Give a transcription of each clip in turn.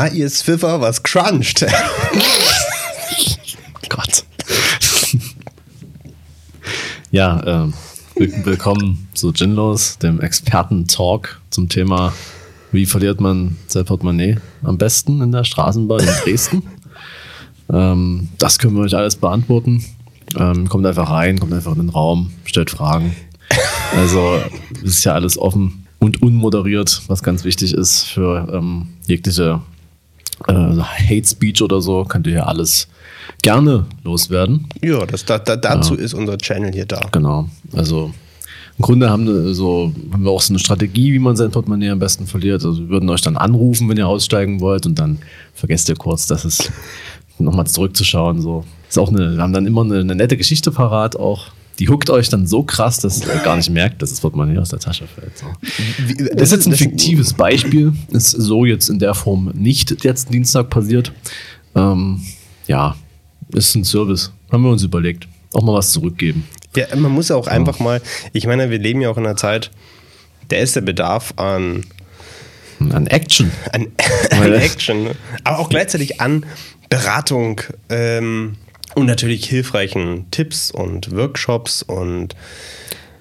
Na, ihr Swiffer, was cruncht? Gott. ja, ähm, willkommen zu Ginlos, dem Experten-Talk zum Thema, wie verliert man sein Portemonnaie am besten in der Straßenbahn in Dresden. ähm, das können wir euch alles beantworten. Ähm, kommt einfach rein, kommt einfach in den Raum, stellt Fragen. Also, es ist ja alles offen und unmoderiert, was ganz wichtig ist für ähm, jegliche äh, Hate Speech oder so, könnt ihr ja alles gerne loswerden. Ja, das, da, da, dazu ja. ist unser Channel hier da. Genau. Also im Grunde haben wir, so, haben wir auch so eine Strategie, wie man sein Portemonnaie am besten verliert. Also wir würden euch dann anrufen, wenn ihr aussteigen wollt und dann vergesst ihr kurz, dass es nochmal zurückzuschauen. So. Ist auch eine, wir haben dann immer eine, eine nette Geschichte parat auch die huckt euch dann so krass, dass ihr gar nicht merkt, dass das Portemonnaie aus der Tasche fällt. So. Das ist jetzt ein fiktives Beispiel. Ist so jetzt in der Form nicht jetzt Dienstag passiert. Ähm, ja, ist ein Service. Haben wir uns überlegt. Auch mal was zurückgeben. Ja, man muss auch einfach mal, ich meine, wir leben ja auch in einer Zeit, der ist der Bedarf an an Action. An, an Action. Aber auch gleichzeitig an Beratung, ähm, und natürlich hilfreichen Tipps und Workshops und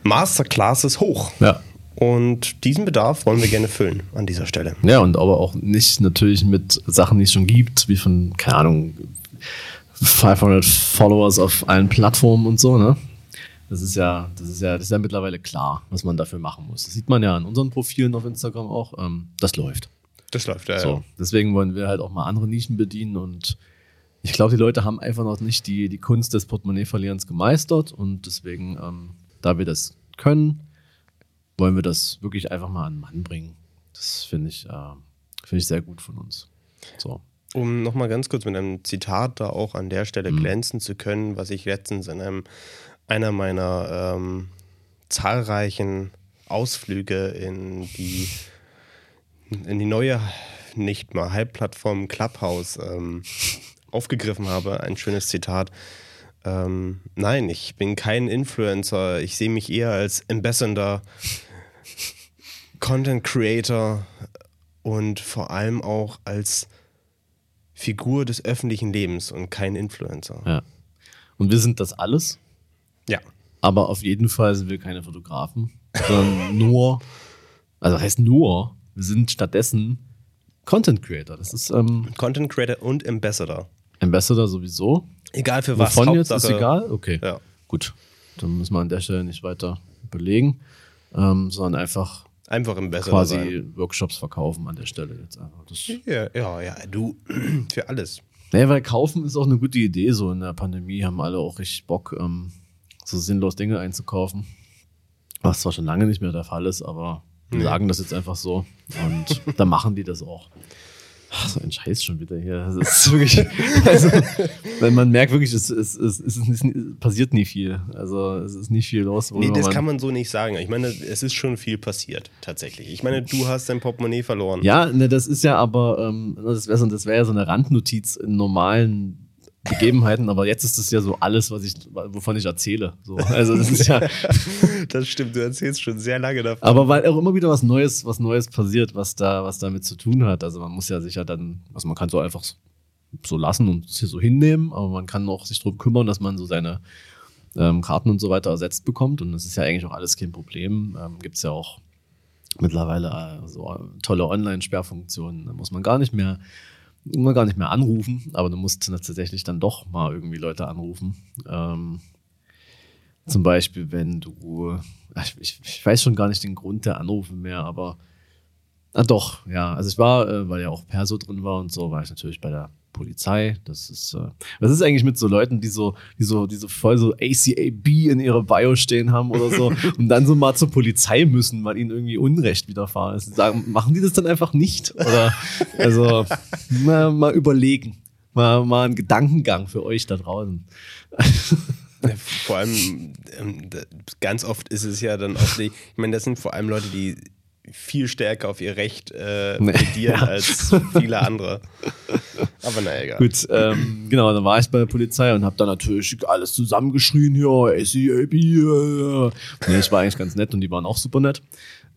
Masterclasses hoch. Ja. Und diesen Bedarf wollen wir gerne füllen an dieser Stelle. Ja, und aber auch nicht natürlich mit Sachen, die es schon gibt, wie von, keine Ahnung, 500 Followers auf allen Plattformen und so, ne? Das ist ja, das ist ja, das ist ja mittlerweile klar, was man dafür machen muss. Das sieht man ja an unseren Profilen auf Instagram auch. Ähm, das läuft. Das läuft, ja. So, ja. deswegen wollen wir halt auch mal andere Nischen bedienen und ich glaube, die Leute haben einfach noch nicht die, die Kunst des Portemonnaie-Verlierens gemeistert und deswegen, ähm, da wir das können, wollen wir das wirklich einfach mal an den Mann bringen. Das finde ich, äh, find ich sehr gut von uns. So. Um nochmal ganz kurz mit einem Zitat da auch an der Stelle mhm. glänzen zu können, was ich letztens in einem, einer meiner ähm, zahlreichen Ausflüge in die, in die neue, nicht mal Halbplattform Clubhouse ähm, aufgegriffen habe, ein schönes Zitat. Ähm, nein, ich bin kein Influencer. Ich sehe mich eher als Ambassador, Content Creator und vor allem auch als Figur des öffentlichen Lebens und kein Influencer. Ja. Und wir sind das alles? Ja. Aber auf jeden Fall sind wir keine Fotografen, sondern nur, also heißt nur, wir sind stattdessen Content Creator. Das ist ähm, Content Creator und Ambassador. Ambassador sowieso. Egal für was. Wovon jetzt ist egal? Okay. Ja. Gut. Dann müssen wir an der Stelle nicht weiter überlegen, ähm, sondern einfach, einfach Ambassador quasi sein. Workshops verkaufen an der Stelle jetzt einfach. Das ja, ja, ja, du, für alles. Naja, weil kaufen ist auch eine gute Idee. So in der Pandemie haben alle auch richtig Bock, ähm, so sinnlos Dinge einzukaufen. Was zwar schon lange nicht mehr der Fall ist, aber wir sagen das jetzt einfach so. Und da machen die das auch. Ach, so ein Scheiß schon wieder hier. Das ist wirklich, also, wenn man merkt wirklich, es, es, es, es, passiert nie viel. Also es ist nicht viel los. Nee, das kann man so nicht sagen. Ich meine, es ist schon viel passiert, tatsächlich. Ich meine, du hast dein Portemonnaie verloren. Ja, ne, das ist ja aber, ähm, das wäre so, wär ja so eine Randnotiz in normalen Begebenheiten, aber jetzt ist es ja so alles, was ich, wovon ich erzähle. So. Also das ist ja. das stimmt, du erzählst schon sehr lange davon. Aber weil auch immer wieder was Neues, was Neues passiert, was da, was damit zu tun hat. Also man muss ja sicher dann, also man kann so einfach so lassen und es hier so hinnehmen, aber man kann auch sich darum kümmern, dass man so seine ähm, Karten und so weiter ersetzt bekommt. Und das ist ja eigentlich auch alles kein Problem. Ähm, Gibt es ja auch mittlerweile äh, so tolle Online-Sperrfunktionen. Da muss man gar nicht mehr gar nicht mehr anrufen, aber du musst tatsächlich dann doch mal irgendwie Leute anrufen. Ähm, zum Beispiel, wenn du, ich, ich, weiß schon gar nicht den Grund der Anrufe mehr, aber ah, doch, ja. Also ich war, äh, weil ja auch Perso drin war und so, war ich natürlich bei der Polizei. Das ist, äh, was ist eigentlich mit so Leuten, die so, die so, die so voll so ACAB in ihrer Bio stehen haben oder so und dann so mal zur Polizei müssen, weil ihnen irgendwie Unrecht widerfahren ist. Sagen, machen die das dann einfach nicht? Oder also mal, mal überlegen. Mal, mal einen Gedankengang für euch da draußen. Vor allem, ähm, ganz oft ist es ja dann auch, ich meine, das sind vor allem Leute, die viel stärker auf ihr Recht äh, plädieren ja. als viele andere. Aber naja, egal. Gut, ähm, genau, dann war ich bei der Polizei und habe dann natürlich alles zusammengeschrien hier, SEAB. Äh. Nee, ich war eigentlich ganz nett und die waren auch super nett.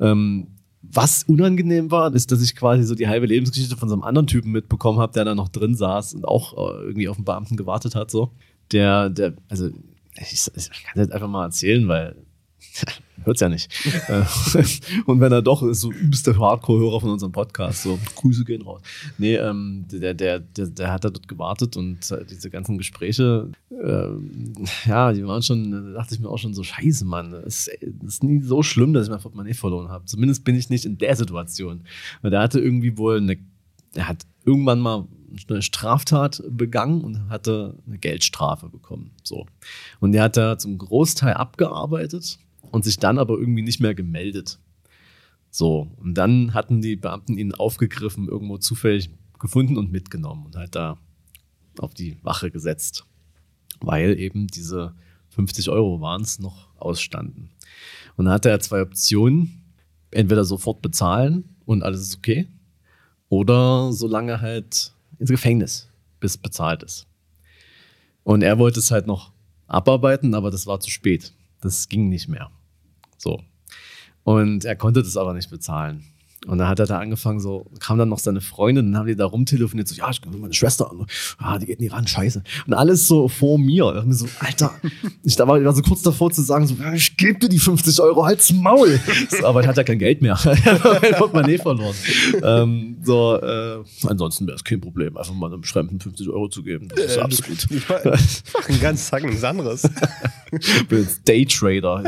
Ähm, was unangenehm war, ist, dass ich quasi so die halbe Lebensgeschichte von so einem anderen Typen mitbekommen habe, der da noch drin saß und auch äh, irgendwie auf den Beamten gewartet hat. So. Der, der, also ich, ich kann das einfach mal erzählen, weil hört's ja nicht. Äh, und wenn er doch ist, so übelste Hardcore-Hörer von unserem Podcast, so Grüße gehen raus. Nee, ähm, der, der, der, der hat da dort gewartet und äh, diese ganzen Gespräche, äh, ja, die waren schon, da dachte ich mir auch schon so, scheiße, Mann, das ist, das ist nie so schlimm, dass ich mein Portemonnaie verloren habe. Zumindest bin ich nicht in der Situation. Weil der hatte irgendwie wohl eine, er hat irgendwann mal eine Straftat begangen und hatte eine Geldstrafe bekommen. So. Und der hat da zum Großteil abgearbeitet und sich dann aber irgendwie nicht mehr gemeldet. So, und dann hatten die Beamten ihn aufgegriffen, irgendwo zufällig gefunden und mitgenommen und halt da auf die Wache gesetzt, weil eben diese 50 Euro waren es noch ausstanden. Und dann hatte er zwei Optionen, entweder sofort bezahlen und alles ist okay, oder solange halt ins Gefängnis, bis bezahlt ist. Und er wollte es halt noch abarbeiten, aber das war zu spät. Das ging nicht mehr. So. Und er konnte das aber nicht bezahlen. Und dann hat er da angefangen, so, kam dann noch seine Freundin, dann haben die da rumtelefoniert, so, ja, ich bin meine Schwester an, ah, die geht in Iran, scheiße. Und alles so vor mir. Ich mir so, Alter, ich da war, ich war so kurz davor zu sagen, so, ich gebe dir die 50 Euro, halt's Maul. So, aber er hat ja kein Geld mehr. er hat Portemonnaie verloren. ähm, so, äh, ansonsten wäre es kein Problem, einfach mal einem Fremden 50 Euro zu geben. Das ist äh, absolut. Ich mach einen ganz Tag nichts anderes. ich bin jetzt Daytrader.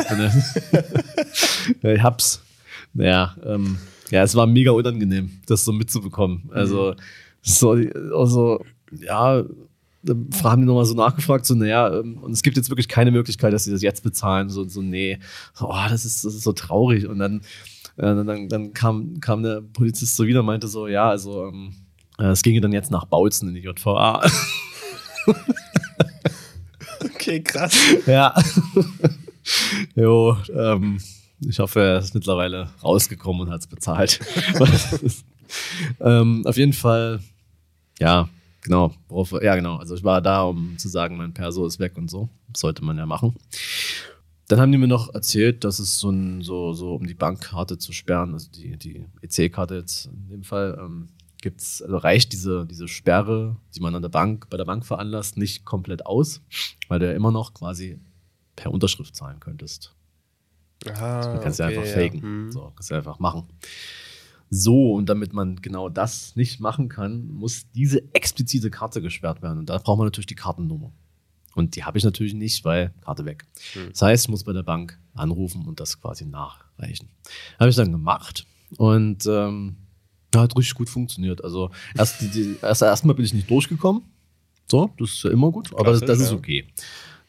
Ich, ich hab's. Naja, ähm, ja, es war mega unangenehm, das so mitzubekommen. Also, mhm. so, also, ja, haben die nochmal so nachgefragt, so, naja, ähm, und es gibt jetzt wirklich keine Möglichkeit, dass sie das jetzt bezahlen. So, so nee, so, oh, das ist, das ist so traurig. Und dann, äh, dann, dann kam, kam der Polizist so wieder und meinte so, ja, also, ähm, äh, es ginge dann jetzt nach Bautzen in die JVA. okay, krass. Ja. jo, ähm, ich hoffe, er ist mittlerweile rausgekommen und hat es bezahlt. ähm, auf jeden Fall, ja, genau. Ja, genau. Also ich war da, um zu sagen, mein Perso ist weg und so. Das sollte man ja machen. Dann haben die mir noch erzählt, dass es so, ein, so, so um die Bankkarte zu sperren, also die, die EC-Karte jetzt in dem Fall, ähm, gibt's, also reicht diese, diese Sperre, die man an der Bank, bei der Bank veranlasst, nicht komplett aus, weil du ja immer noch quasi per Unterschrift zahlen könntest. Ah, kannst okay, du einfach faken. Ja. Hm. So, kannst du einfach machen. So, und damit man genau das nicht machen kann, muss diese explizite Karte gesperrt werden. Und da braucht man natürlich die Kartennummer. Und die habe ich natürlich nicht, weil Karte weg. Hm. Das heißt, ich muss bei der Bank anrufen und das quasi nachreichen. Habe ich dann gemacht und ähm, hat richtig gut funktioniert. Also erst, die, die, erst erstmal bin ich nicht durchgekommen. So, das ist ja immer gut, aber Klasse, das, das ist okay.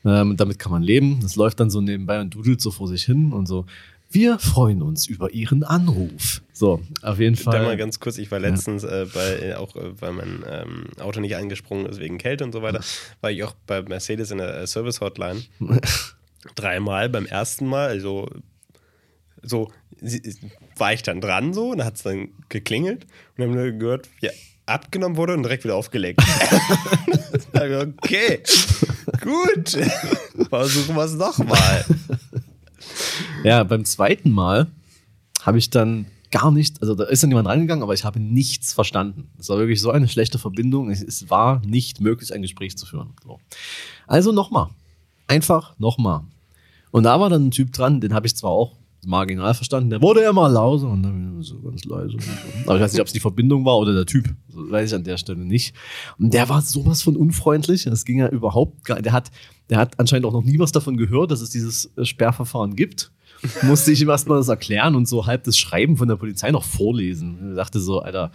Ähm, damit kann man leben. Das läuft dann so nebenbei und dudelt so vor sich hin und so. Wir freuen uns über Ihren Anruf. So, auf jeden Fall. Da mal ganz kurz, ich war letztens ja. äh, bei, äh, auch äh, weil mein ähm, Auto nicht angesprungen ist wegen Kälte und so weiter, war ich auch bei Mercedes in der äh, Service Hotline. Dreimal beim ersten Mal, also so war ich dann dran so und hat es dann geklingelt und dann haben wir gehört, ja, abgenommen wurde und direkt wieder aufgelegt. okay, gut. Versuchen wir es nochmal. Ja, beim zweiten Mal habe ich dann gar nicht, also da ist dann jemand reingegangen, aber ich habe nichts verstanden. Es war wirklich so eine schlechte Verbindung. Es, war nicht möglich, ein Gespräch zu führen. So. Also nochmal. Einfach nochmal. Und da war dann ein Typ dran, den habe ich zwar auch marginal verstanden. Der wurde immer lauter und dann so ganz leise. Aber ich weiß nicht, ob es die Verbindung war oder der Typ. Das weiß ich an der Stelle nicht. Und der war sowas von unfreundlich. Das ging ja überhaupt gar nicht. Der hat, der hat anscheinend auch noch nie was davon gehört, dass es dieses äh, Sperrverfahren gibt. Musste ich ihm erstmal das erklären und so halb das Schreiben von der Polizei noch vorlesen. Ich dachte so, Alter,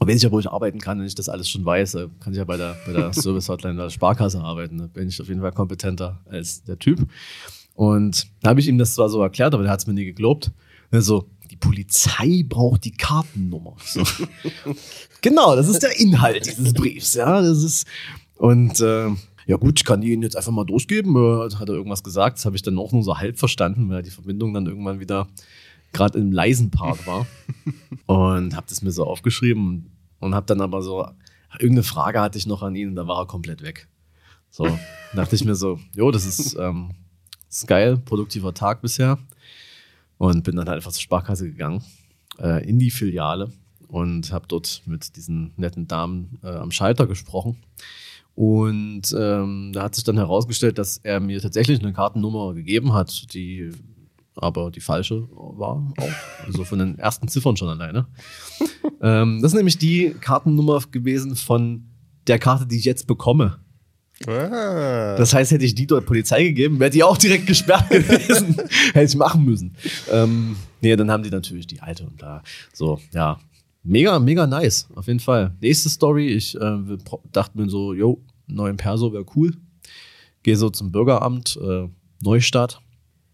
wenn ich ja, wo ich arbeiten kann, wenn ich das alles schon weiß, äh, kann ich ja bei der, bei der Service Hotline der Sparkasse arbeiten. Da bin ich auf jeden Fall kompetenter als der Typ. Und da habe ich ihm das zwar so erklärt, aber der hat es mir nie geglaubt. Also, die Polizei braucht die Kartennummer. So. genau, das ist der Inhalt dieses Briefs. Ja, das ist. Und äh, ja, gut, ich kann die Ihnen jetzt einfach mal durchgeben. Äh, hat er irgendwas gesagt? Das habe ich dann auch nur so halb verstanden, weil die Verbindung dann irgendwann wieder gerade im leisen Part war. und habe das mir so aufgeschrieben und habe dann aber so, irgendeine Frage hatte ich noch an ihn und da war er komplett weg. So, dachte ich mir so, jo, das ist. Ähm, ist geil, produktiver Tag bisher. Und bin dann halt einfach zur Sparkasse gegangen, äh, in die Filiale und habe dort mit diesen netten Damen äh, am Schalter gesprochen. Und ähm, da hat sich dann herausgestellt, dass er mir tatsächlich eine Kartennummer gegeben hat, die aber die falsche war auch. Also von den ersten Ziffern schon alleine. ähm, das ist nämlich die Kartennummer gewesen von der Karte, die ich jetzt bekomme. Ah. Das heißt, hätte ich die dort Polizei gegeben, wäre die auch direkt gesperrt gewesen. hätte ich machen müssen. Ähm, nee, dann haben die natürlich die alte und da. So, ja. Mega, mega nice. Auf jeden Fall. Nächste Story. Ich äh, dachte mir so, jo, neuen Perso wäre cool. Gehe so zum Bürgeramt, äh, Neustadt.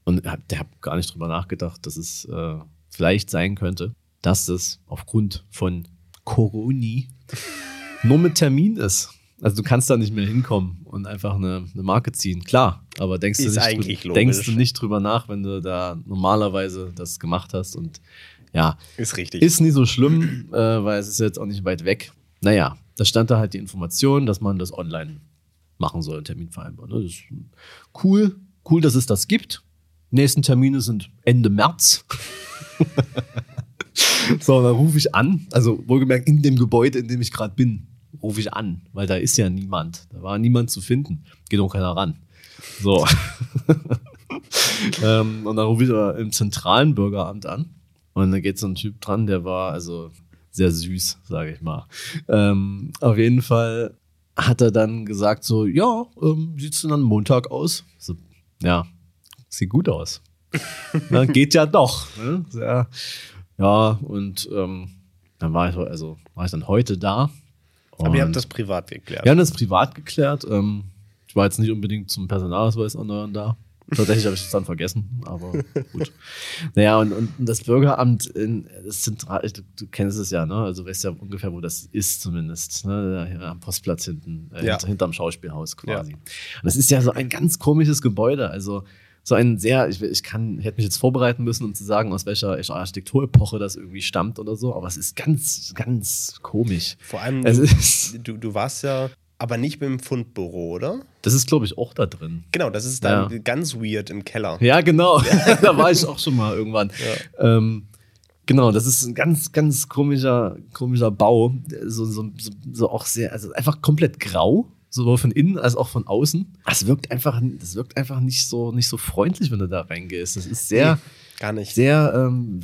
Und hab, der hat gar nicht drüber nachgedacht, dass es äh, vielleicht sein könnte, dass es aufgrund von Coroni nur mit Termin ist. Also du kannst da nicht mehr hinkommen und einfach eine, eine Marke ziehen. Klar, aber denkst du, Ist nicht, eigentlich drü- denkst du nicht drüber nach, wenn du da normalerweise das gemacht hast. Und ja, Ist richtig. ist nie so schlimm, äh, weil es ist jetzt auch nicht weit weg. Naja, da stand da halt die Information, dass man das online machen soll, einen Termin vereinbaren. ne? Das ist cool, cool, dass es das gibt. Nächsten Termine sind Ende März. so, dann rufe ich an, also wohlgemerkt in dem Gebäude, in dem ich gerade bin, rufe ich an, weil da ist ja niemand. Da war niemand zu finden. Geht auch keiner ran. So. ähm, und dann rufe ich aber im zentralen Bürgeramt an. Und da geht so ein Typ dran, der war also sehr süß, sage ich mal. Ähm, auf jeden Fall hat er dann gesagt so, ja, ähm, sieht's denn am Montag aus? So, ja, sieht gut aus. Na, geht ja doch. Ne? Ja, ja, und ähm, dann war ich, also, war ich dann heute da. Aber ihr habt das privat geklärt. wir haben das privat geklärt. Ähm, ich war jetzt nicht unbedingt zum Personalausweis erneuern da. Tatsächlich habe ich es dann vergessen, aber gut. Naja, und, und das Bürgeramt, in, das Zentral, du, du kennst es ja, ne? Also weißt ja ungefähr, wo das ist zumindest. Ne? Am Postplatz hinten, äh, Ja. hinter, hinterm Schauspielhaus quasi. Und das ist ja so ein ganz komisches Gebäude. Also so ein sehr, ich, ich kann, ich hätte mich jetzt vorbereiten müssen, um zu sagen, aus welcher Architekturepoche das irgendwie stammt oder so, aber es ist ganz, ganz komisch. Vor allem, Es du, ist, du, du warst ja aber nicht beim Fundbüro, oder? das ist, glaube ich, auch da drin. Genau, das ist dann Ja. ganz weird im Keller. Ja, genau. da war ich auch schon mal irgendwann. Ähm, genau, das ist ein ganz, ganz komischer, komischer Bau. So, so, so, so auch sehr, also einfach komplett grau. Sowohl von innen als auch von außen. Das wirkt einfach, das wirkt einfach nicht so, nicht so freundlich, wenn du da reingehst. Das ist sehr, Nee, gar nicht. sehr, ähm,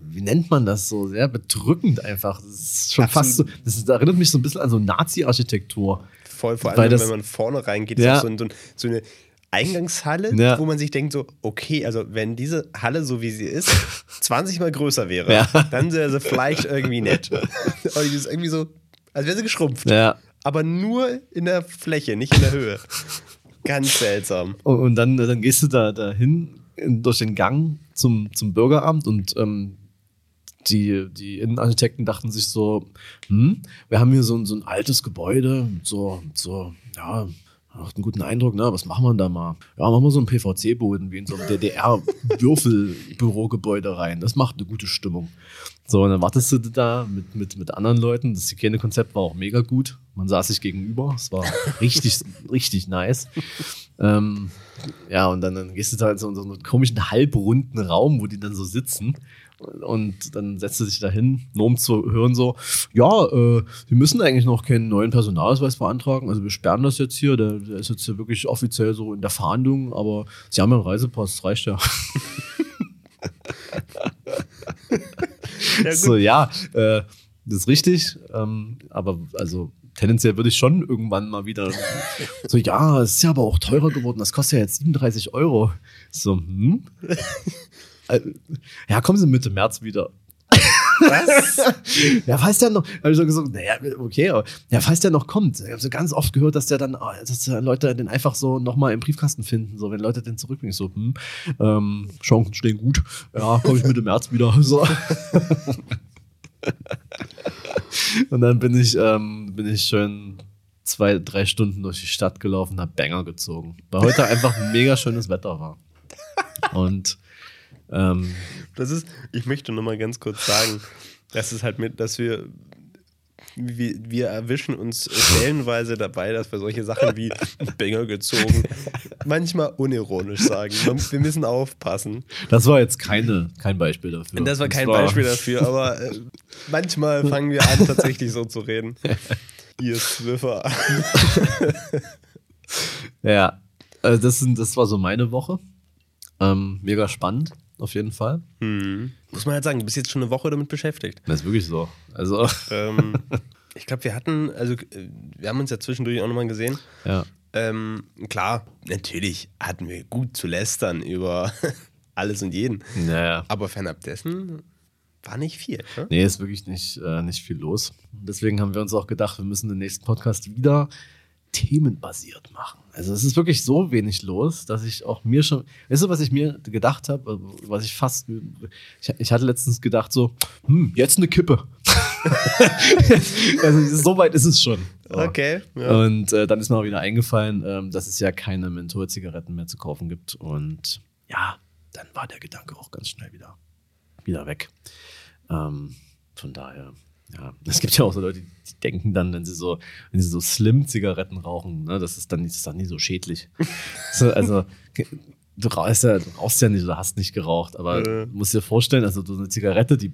wie nennt man das so? Sehr bedrückend einfach. Das ist schon Absolut. fast so, das ist, erinnert mich so ein bisschen an so Nazi-Architektur. Voll, vor Weil allem, das- wenn man vorne reingeht, Ja. das so, ein, so eine Eingangshalle, Ja. wo man sich denkt so, okay, also wenn diese Halle, so wie sie ist, 20 mal größer wäre, Ja. dann wäre sie vielleicht irgendwie nett. Aber die ist irgendwie so, als wäre sie geschrumpft. Ja. Aber nur in der Fläche, nicht in der Höhe. Ganz seltsam. Und, und dann, dann gehst du da dahin in- durch den Gang zum, zum Bürgeramt und ähm, die, die Innenarchitekten dachten sich so, hm, wir haben hier so ein, so ein altes Gebäude, so, so, ja, macht einen guten Eindruck, ne? Was machen wir da mal? Ja, machen wir so einen PVC-Boden wie in so einem DDR-Würfelbürogebäude rein. Das macht eine gute Stimmung. So, und dann wartest du da mit, mit, mit anderen Leuten. Das Hygienekonzept war auch mega gut. Man saß sich gegenüber. Es war richtig, richtig nice. Ähm, ja, und dann, dann gehst du da in so, so einen komischen halbrunden Raum, wo die dann so sitzen. Und dann setzt du dich da hin, nur um zu hören so, ja, äh, wir müssen eigentlich noch keinen neuen Personalausweis beantragen. Also wir sperren das jetzt hier. Der, der ist jetzt hier wirklich offiziell so in der Fahndung, aber sie haben ja einen Reisepass, das reicht ja. Ja, so, ja, äh, das ist richtig. Ähm, aber also tendenziell würde ich schon irgendwann mal wieder so, ja, es ist ja aber auch teurer geworden. Das kostet ja jetzt 37 Euro. So, hm? Äh, ja, kommen Sie Mitte März wieder. Was? Ja, falls der noch, habe ich so gesagt, naja, okay, aber ja, falls der noch kommt. Ich habe so ganz oft gehört, dass der dann, ah, dass der Leute den einfach so nochmal im Briefkasten finden, so wenn Leute den zurückbringen. Ich So, hm, ähm, Chancen stehen gut. Ja, komme ich Mitte März wieder. So. Und dann bin ich, ähm, bin ich schön zwei, drei Stunden durch die Stadt gelaufen, hab Banger gezogen. Weil heute einfach ein mega schönes Wetter war. Und ähm, Das ist, ich möchte noch mal ganz kurz sagen, das ist halt mit, dass wir wir, wir erwischen uns stellenweise dabei, dass wir solche Sachen wie Bänger gezogen manchmal unironisch sagen. Wir müssen aufpassen. Das war jetzt keine, kein Beispiel dafür. Das war kein das war Beispiel dafür, aber äh, manchmal fangen wir an, tatsächlich so zu reden. Ihr Swiffer. ja, also das, sind, das war so meine Woche. Ähm, mega spannend, auf jeden Fall. Hm. Muss man halt sagen, du bist jetzt schon eine Woche damit beschäftigt. Das ist wirklich so. Also. Ähm, ich glaube, wir hatten, also wir haben uns ja zwischendurch auch nochmal gesehen. Ja. Ähm, klar, natürlich hatten wir gut zu lästern über alles und jeden. Naja. Aber fernab dessen war nicht viel. Ne? Nee, ist wirklich nicht, äh, nicht viel los. Deswegen haben wir uns auch gedacht, wir müssen den nächsten Podcast wieder themenbasiert machen. Also es ist wirklich so wenig los, dass ich auch mir schon, weißt du, was ich mir gedacht habe, äh, was ich fast, ich, ich hatte letztens gedacht so, hm, jetzt eine Kippe. also so weit ist es schon. Okay. Ja. Und äh, dann ist mir auch wieder eingefallen, ähm, dass es ja keine Menthol-Zigaretten mehr zu kaufen gibt. Und ja, dann war der Gedanke auch ganz schnell wieder, wieder weg. Ähm, von daher ja, es gibt ja auch so Leute, die denken dann, wenn sie so, wenn sie so Slim-Zigaretten rauchen, ne, das ist dann nicht, das ist dann nicht so schädlich. so, also, du rauchst, ja, du rauchst ja nicht oder hast nicht geraucht, aber äh. du musst dir vorstellen, also so eine Zigarette, die,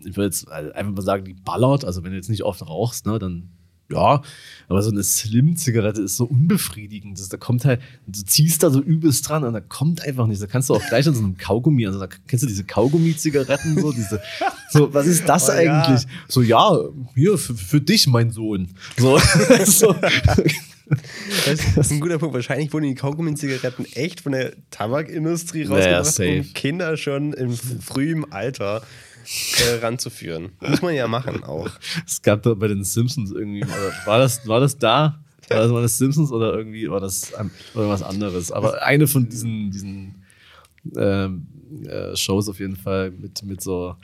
ich würde jetzt einfach mal sagen, die ballert, also wenn du jetzt nicht oft rauchst, ne, dann ja, aber so eine Slim-Zigarette ist so unbefriedigend. Das, da kommt halt, du ziehst da so übelst dran und da kommt einfach nichts. Da kannst du auch gleich an so einem Kaugummi, also da kennst du diese Kaugummi-Zigaretten, so diese, so, was ist das oh, eigentlich? Ja. So, ja, hier, für, für, dich, mein Sohn. So, so. Das ist ein guter Punkt. Wahrscheinlich wurden die Kaugummi-Zigaretten echt von der Tabakindustrie rausgebracht, naja, um Kinder schon im frühen Alter äh, ranzuführen. Muss man ja machen auch. Es gab da bei den Simpsons irgendwie, war das, war das da? War das, war das Simpsons oder irgendwie war das irgendwas anderes? Aber eine von diesen, diesen ähm, äh, Shows auf jeden Fall mit, mit so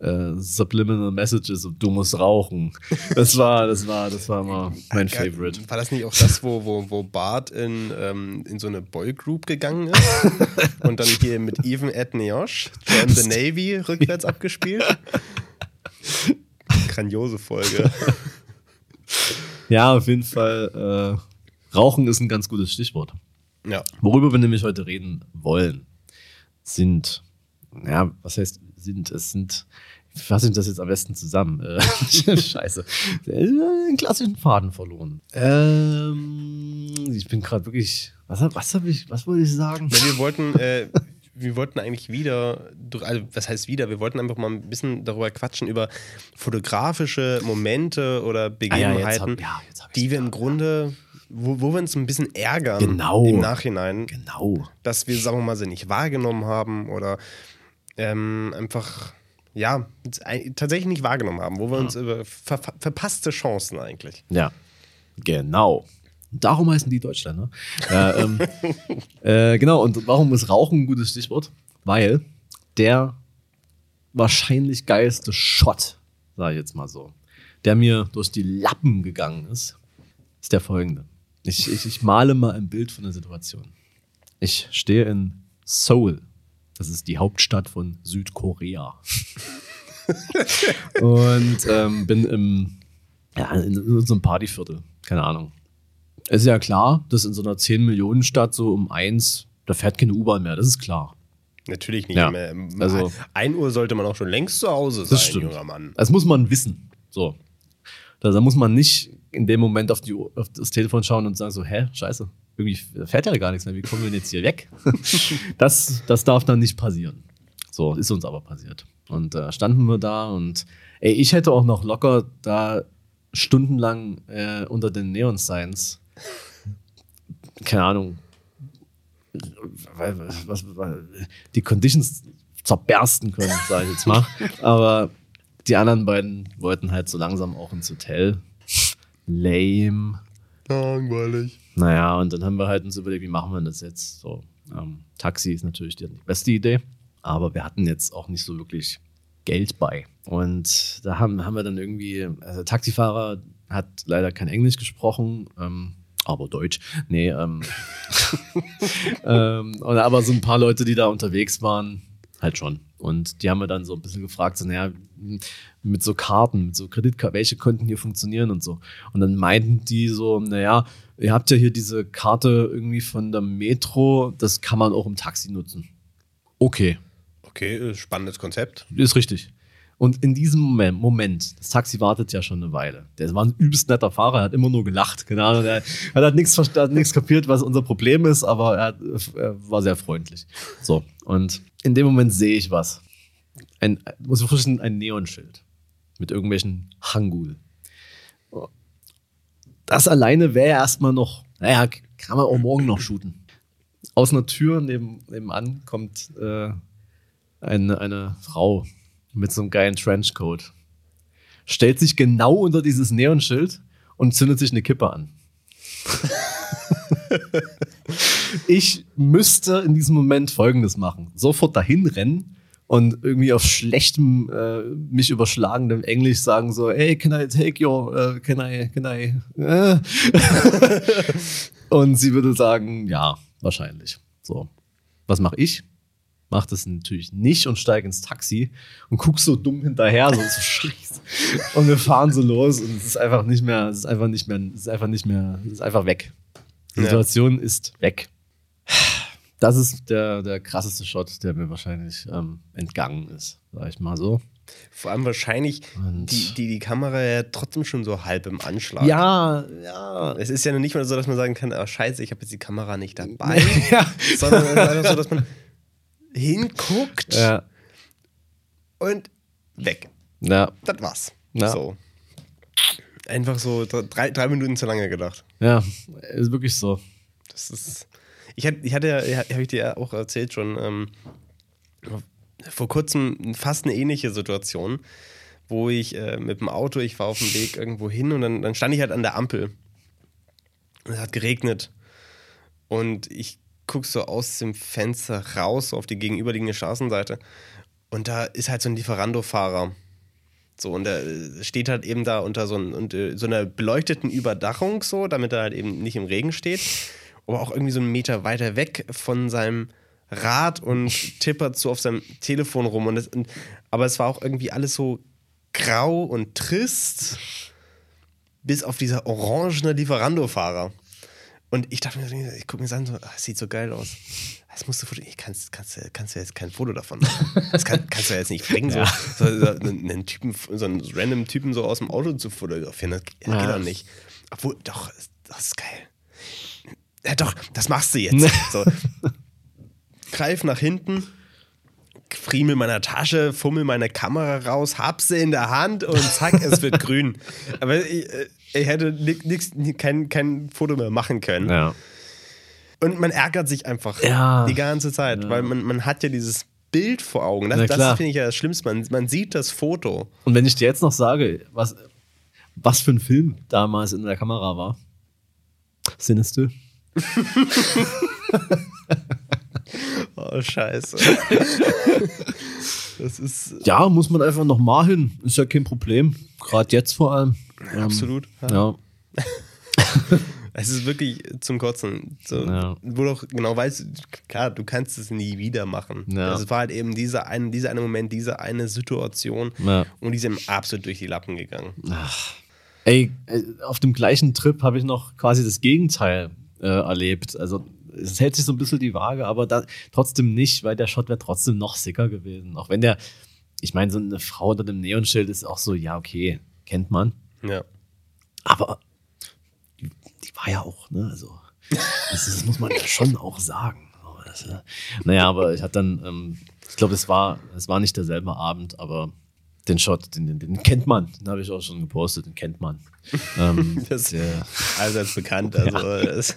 äh, Subliminal Messages, du musst rauchen. Das war, das war, das war immer mein Favorite. War das nicht auch das, wo, wo, wo Bart in, ähm, in so eine Boygroup gegangen ist und dann hier mit Even Ed Neosh, Join the Navy rückwärts abgespielt? Grandiose Folge. Ja, auf jeden Fall. Äh, Rauchen ist ein ganz gutes Stichwort. Ja. Worüber wir nämlich heute reden wollen, sind, ja, was heißt sind, es sind, ich fasse das jetzt am besten zusammen. Äh, scheiße. Einen klassischen Faden verloren. Ähm, ich bin gerade wirklich, was, was habe ich, was wollte ich sagen? Ja, wir wollten, äh, wir wollten eigentlich wieder, also was heißt wieder, wir wollten einfach mal ein bisschen darüber quatschen, über fotografische Momente oder Begebenheiten, ah, ja, hab, ja, die wir im Grunde, wo, wo, wir uns ein bisschen ärgern genau. im Nachhinein. Genau. Dass wir, sagen wir mal, sie nicht wahrgenommen haben oder ähm, einfach, ja, tatsächlich nicht wahrgenommen haben, wo wir uns über ver verpasste Chancen eigentlich. Ja, genau. Darum heißen die Deutschländer. Ja, ähm, äh, genau, und warum ist Rauchen ein gutes Stichwort? Weil der wahrscheinlich geilste Shot, sage ich jetzt mal so, der mir durch die Lappen gegangen ist, ist der folgende. Ich, ich, ich male mal ein Bild von der Situation. Ich stehe in Seoul, das ist die Hauptstadt von Südkorea. und ähm, bin im, ja, in, in so einem Partyviertel. Keine Ahnung. Es ist ja klar, dass in so einer 10-Millionen-Stadt so um eins, da fährt keine U-Bahn mehr, das ist klar. Natürlich nicht ja. mehr. Also, 1 Uhr sollte man auch schon längst zu Hause sein, das stimmt. junger Mann. Das muss man wissen. So. Da muss man nicht in dem Moment auf, die, auf das Telefon schauen und sagen so, hä, scheiße, irgendwie fährt ja gar nichts mehr, wie kommen wir denn jetzt hier weg? das, das darf dann nicht passieren. So, ist uns aber passiert. Und da äh, standen wir da und ey, ich hätte auch noch locker da stundenlang äh, unter den Neon Signs, keine Ahnung, was, was, die Conditions zerbersten können, sage ich jetzt mal. Aber die anderen beiden wollten halt so langsam auch ins Hotel. Lame. Langweilig. Naja, und dann haben wir halt uns überlegt, wie machen wir das jetzt? So, ähm, Taxi ist natürlich die beste Idee, aber wir hatten jetzt auch nicht so wirklich Geld bei. Und da haben, haben wir dann irgendwie, also der Taxifahrer hat leider kein Englisch gesprochen, ähm, aber Deutsch. Nee, ähm, ähm, aber so ein paar Leute, die da unterwegs waren, halt schon. Und die haben wir dann so ein bisschen gefragt, so, naja, mit so Karten, mit so Kreditkarten, welche könnten hier funktionieren und so. Und dann meinten die so, naja, ihr habt ja hier diese Karte irgendwie von der Metro, das kann man auch im Taxi nutzen. Okay. Okay, spannendes Konzept. Ist richtig. Und in diesem Moment, Moment, das Taxi wartet ja schon eine Weile. Der war ein übelst netter Fahrer, er hat immer nur gelacht. Genau, er, er hat nichts hat nichts kapiert, was unser Problem ist, aber er, er, war sehr freundlich. So, und in dem Moment sehe ich was. Ein, muss ich vorstellen, ein Neonschild mit irgendwelchen Hangul. Das alleine wäre erstmal noch, naja, kann man auch morgen noch shooten. Aus einer Tür neben, nebenan kommt äh, eine, eine Frau mit so einem geilen Trenchcoat. Stellt sich genau unter dieses Neonschild und zündet sich eine Kippe an. ich müsste in diesem Moment Folgendes machen: sofort dahin rennen und irgendwie auf schlechtem, äh, mich überschlagendem Englisch sagen so, hey, can I take your, uh, can I, can I, äh? und sie würde sagen, ja, wahrscheinlich. So, was mache ich? Mach das natürlich nicht und steige ins Taxi und guck so dumm hinterher, so, so und wir fahren so los und es ist einfach nicht mehr, es ist einfach nicht mehr, es ist einfach nicht mehr, es ist einfach weg. Die Situation ja. ist weg. Das ist der, der krasseste Shot, der mir wahrscheinlich ähm, entgangen ist, sag ich mal so. Vor allem wahrscheinlich die, die, die Kamera ja trotzdem schon so halb im Anschlag. Ja, ja. Es ist ja nicht mal so, dass man sagen kann, oh, scheiße, ich habe jetzt die Kamera nicht dabei. ja. Sondern es ist einfach so, dass man hinguckt ja. und weg. Ja. Das war's. Ja. So. Einfach so drei, drei Minuten zu lange gedacht. Ja, ist wirklich so. Das ist. Ich hatte, ich hatte ja, habe ich dir ja auch erzählt schon, ähm, vor kurzem fast eine ähnliche Situation, wo ich äh, mit dem Auto, ich war auf dem Weg irgendwo hin und dann, dann stand ich halt an der Ampel. Und es hat geregnet. Und ich guckst so aus dem Fenster raus auf die gegenüberliegende Straßenseite und da ist halt so ein Lieferando-Fahrer. So, und er steht halt eben da unter so, ein, und, äh, so einer beleuchteten Überdachung, so, damit er halt eben nicht im Regen steht. Aber auch irgendwie so einen Meter weiter weg von seinem Rad und tippert so auf seinem Telefon rum. Und, das, und aber es war auch irgendwie alles so grau und trist, bis auf dieser orangene Lieferando-Fahrer. Und ich dachte mir, ich gucke mir das an, so, ah, das sieht so geil aus. Das musst du fotografieren. Kannst, kannst, kannst du jetzt kein Foto davon machen. Das kann, kannst du jetzt nicht bringen, so, ja. so, so, einen Typen, so einen random Typen so aus dem Auto zu fotografieren. Das geht ja. doch nicht. Obwohl, doch, das ist geil. Ja, doch, das machst du jetzt. So. Greif nach hinten, friemel meiner Tasche, fummel meine Kamera raus, hab sie in der Hand und zack, es wird grün. Aber ich, äh, ich hätte nix, kein, kein Foto mehr machen können. Ja. Und man ärgert sich einfach ja. die ganze Zeit, ja. weil man, man hat ja dieses Bild vor Augen. Das, das finde ich ja das Schlimmste. Man, man sieht das Foto. Und wenn ich dir jetzt noch sage, was, was für ein Film damals in der Kamera war, Sinister. oh, scheiße. das ist. Ja, muss man einfach nochmal hin. Ist ja kein Problem. Gerade jetzt vor allem. Ähm, Absolut. Ja. ja. es ist wirklich zum Kotzen. So, ja. Wo du auch genau weißt, klar, du kannst es nie wieder machen. Ja. Es war halt eben dieser eine, dieser eine Moment, diese eine Situation ja. und die sind absolut durch die Lappen gegangen. Ach. Ey, äh, auf dem gleichen Trip habe ich noch quasi das Gegenteil äh, erlebt. Also es hält sich so ein bisschen die Waage, aber da, trotzdem nicht, weil der Shot wäre trotzdem noch sicker gewesen. Auch wenn der, ich meine, so eine Frau unter dem Neonschild ist auch so, ja, okay, kennt man. Ja. Aber die, die war ja auch, ne, also, das, das muss man ja schon auch sagen. Das, naja, aber ich hatte dann, ähm, ich glaube, es war, es war nicht derselbe Abend, aber den Shot, den, den, den kennt man, den habe ich auch schon gepostet, den kennt man. ähm, das ist allseits bekannt. Also ja. das.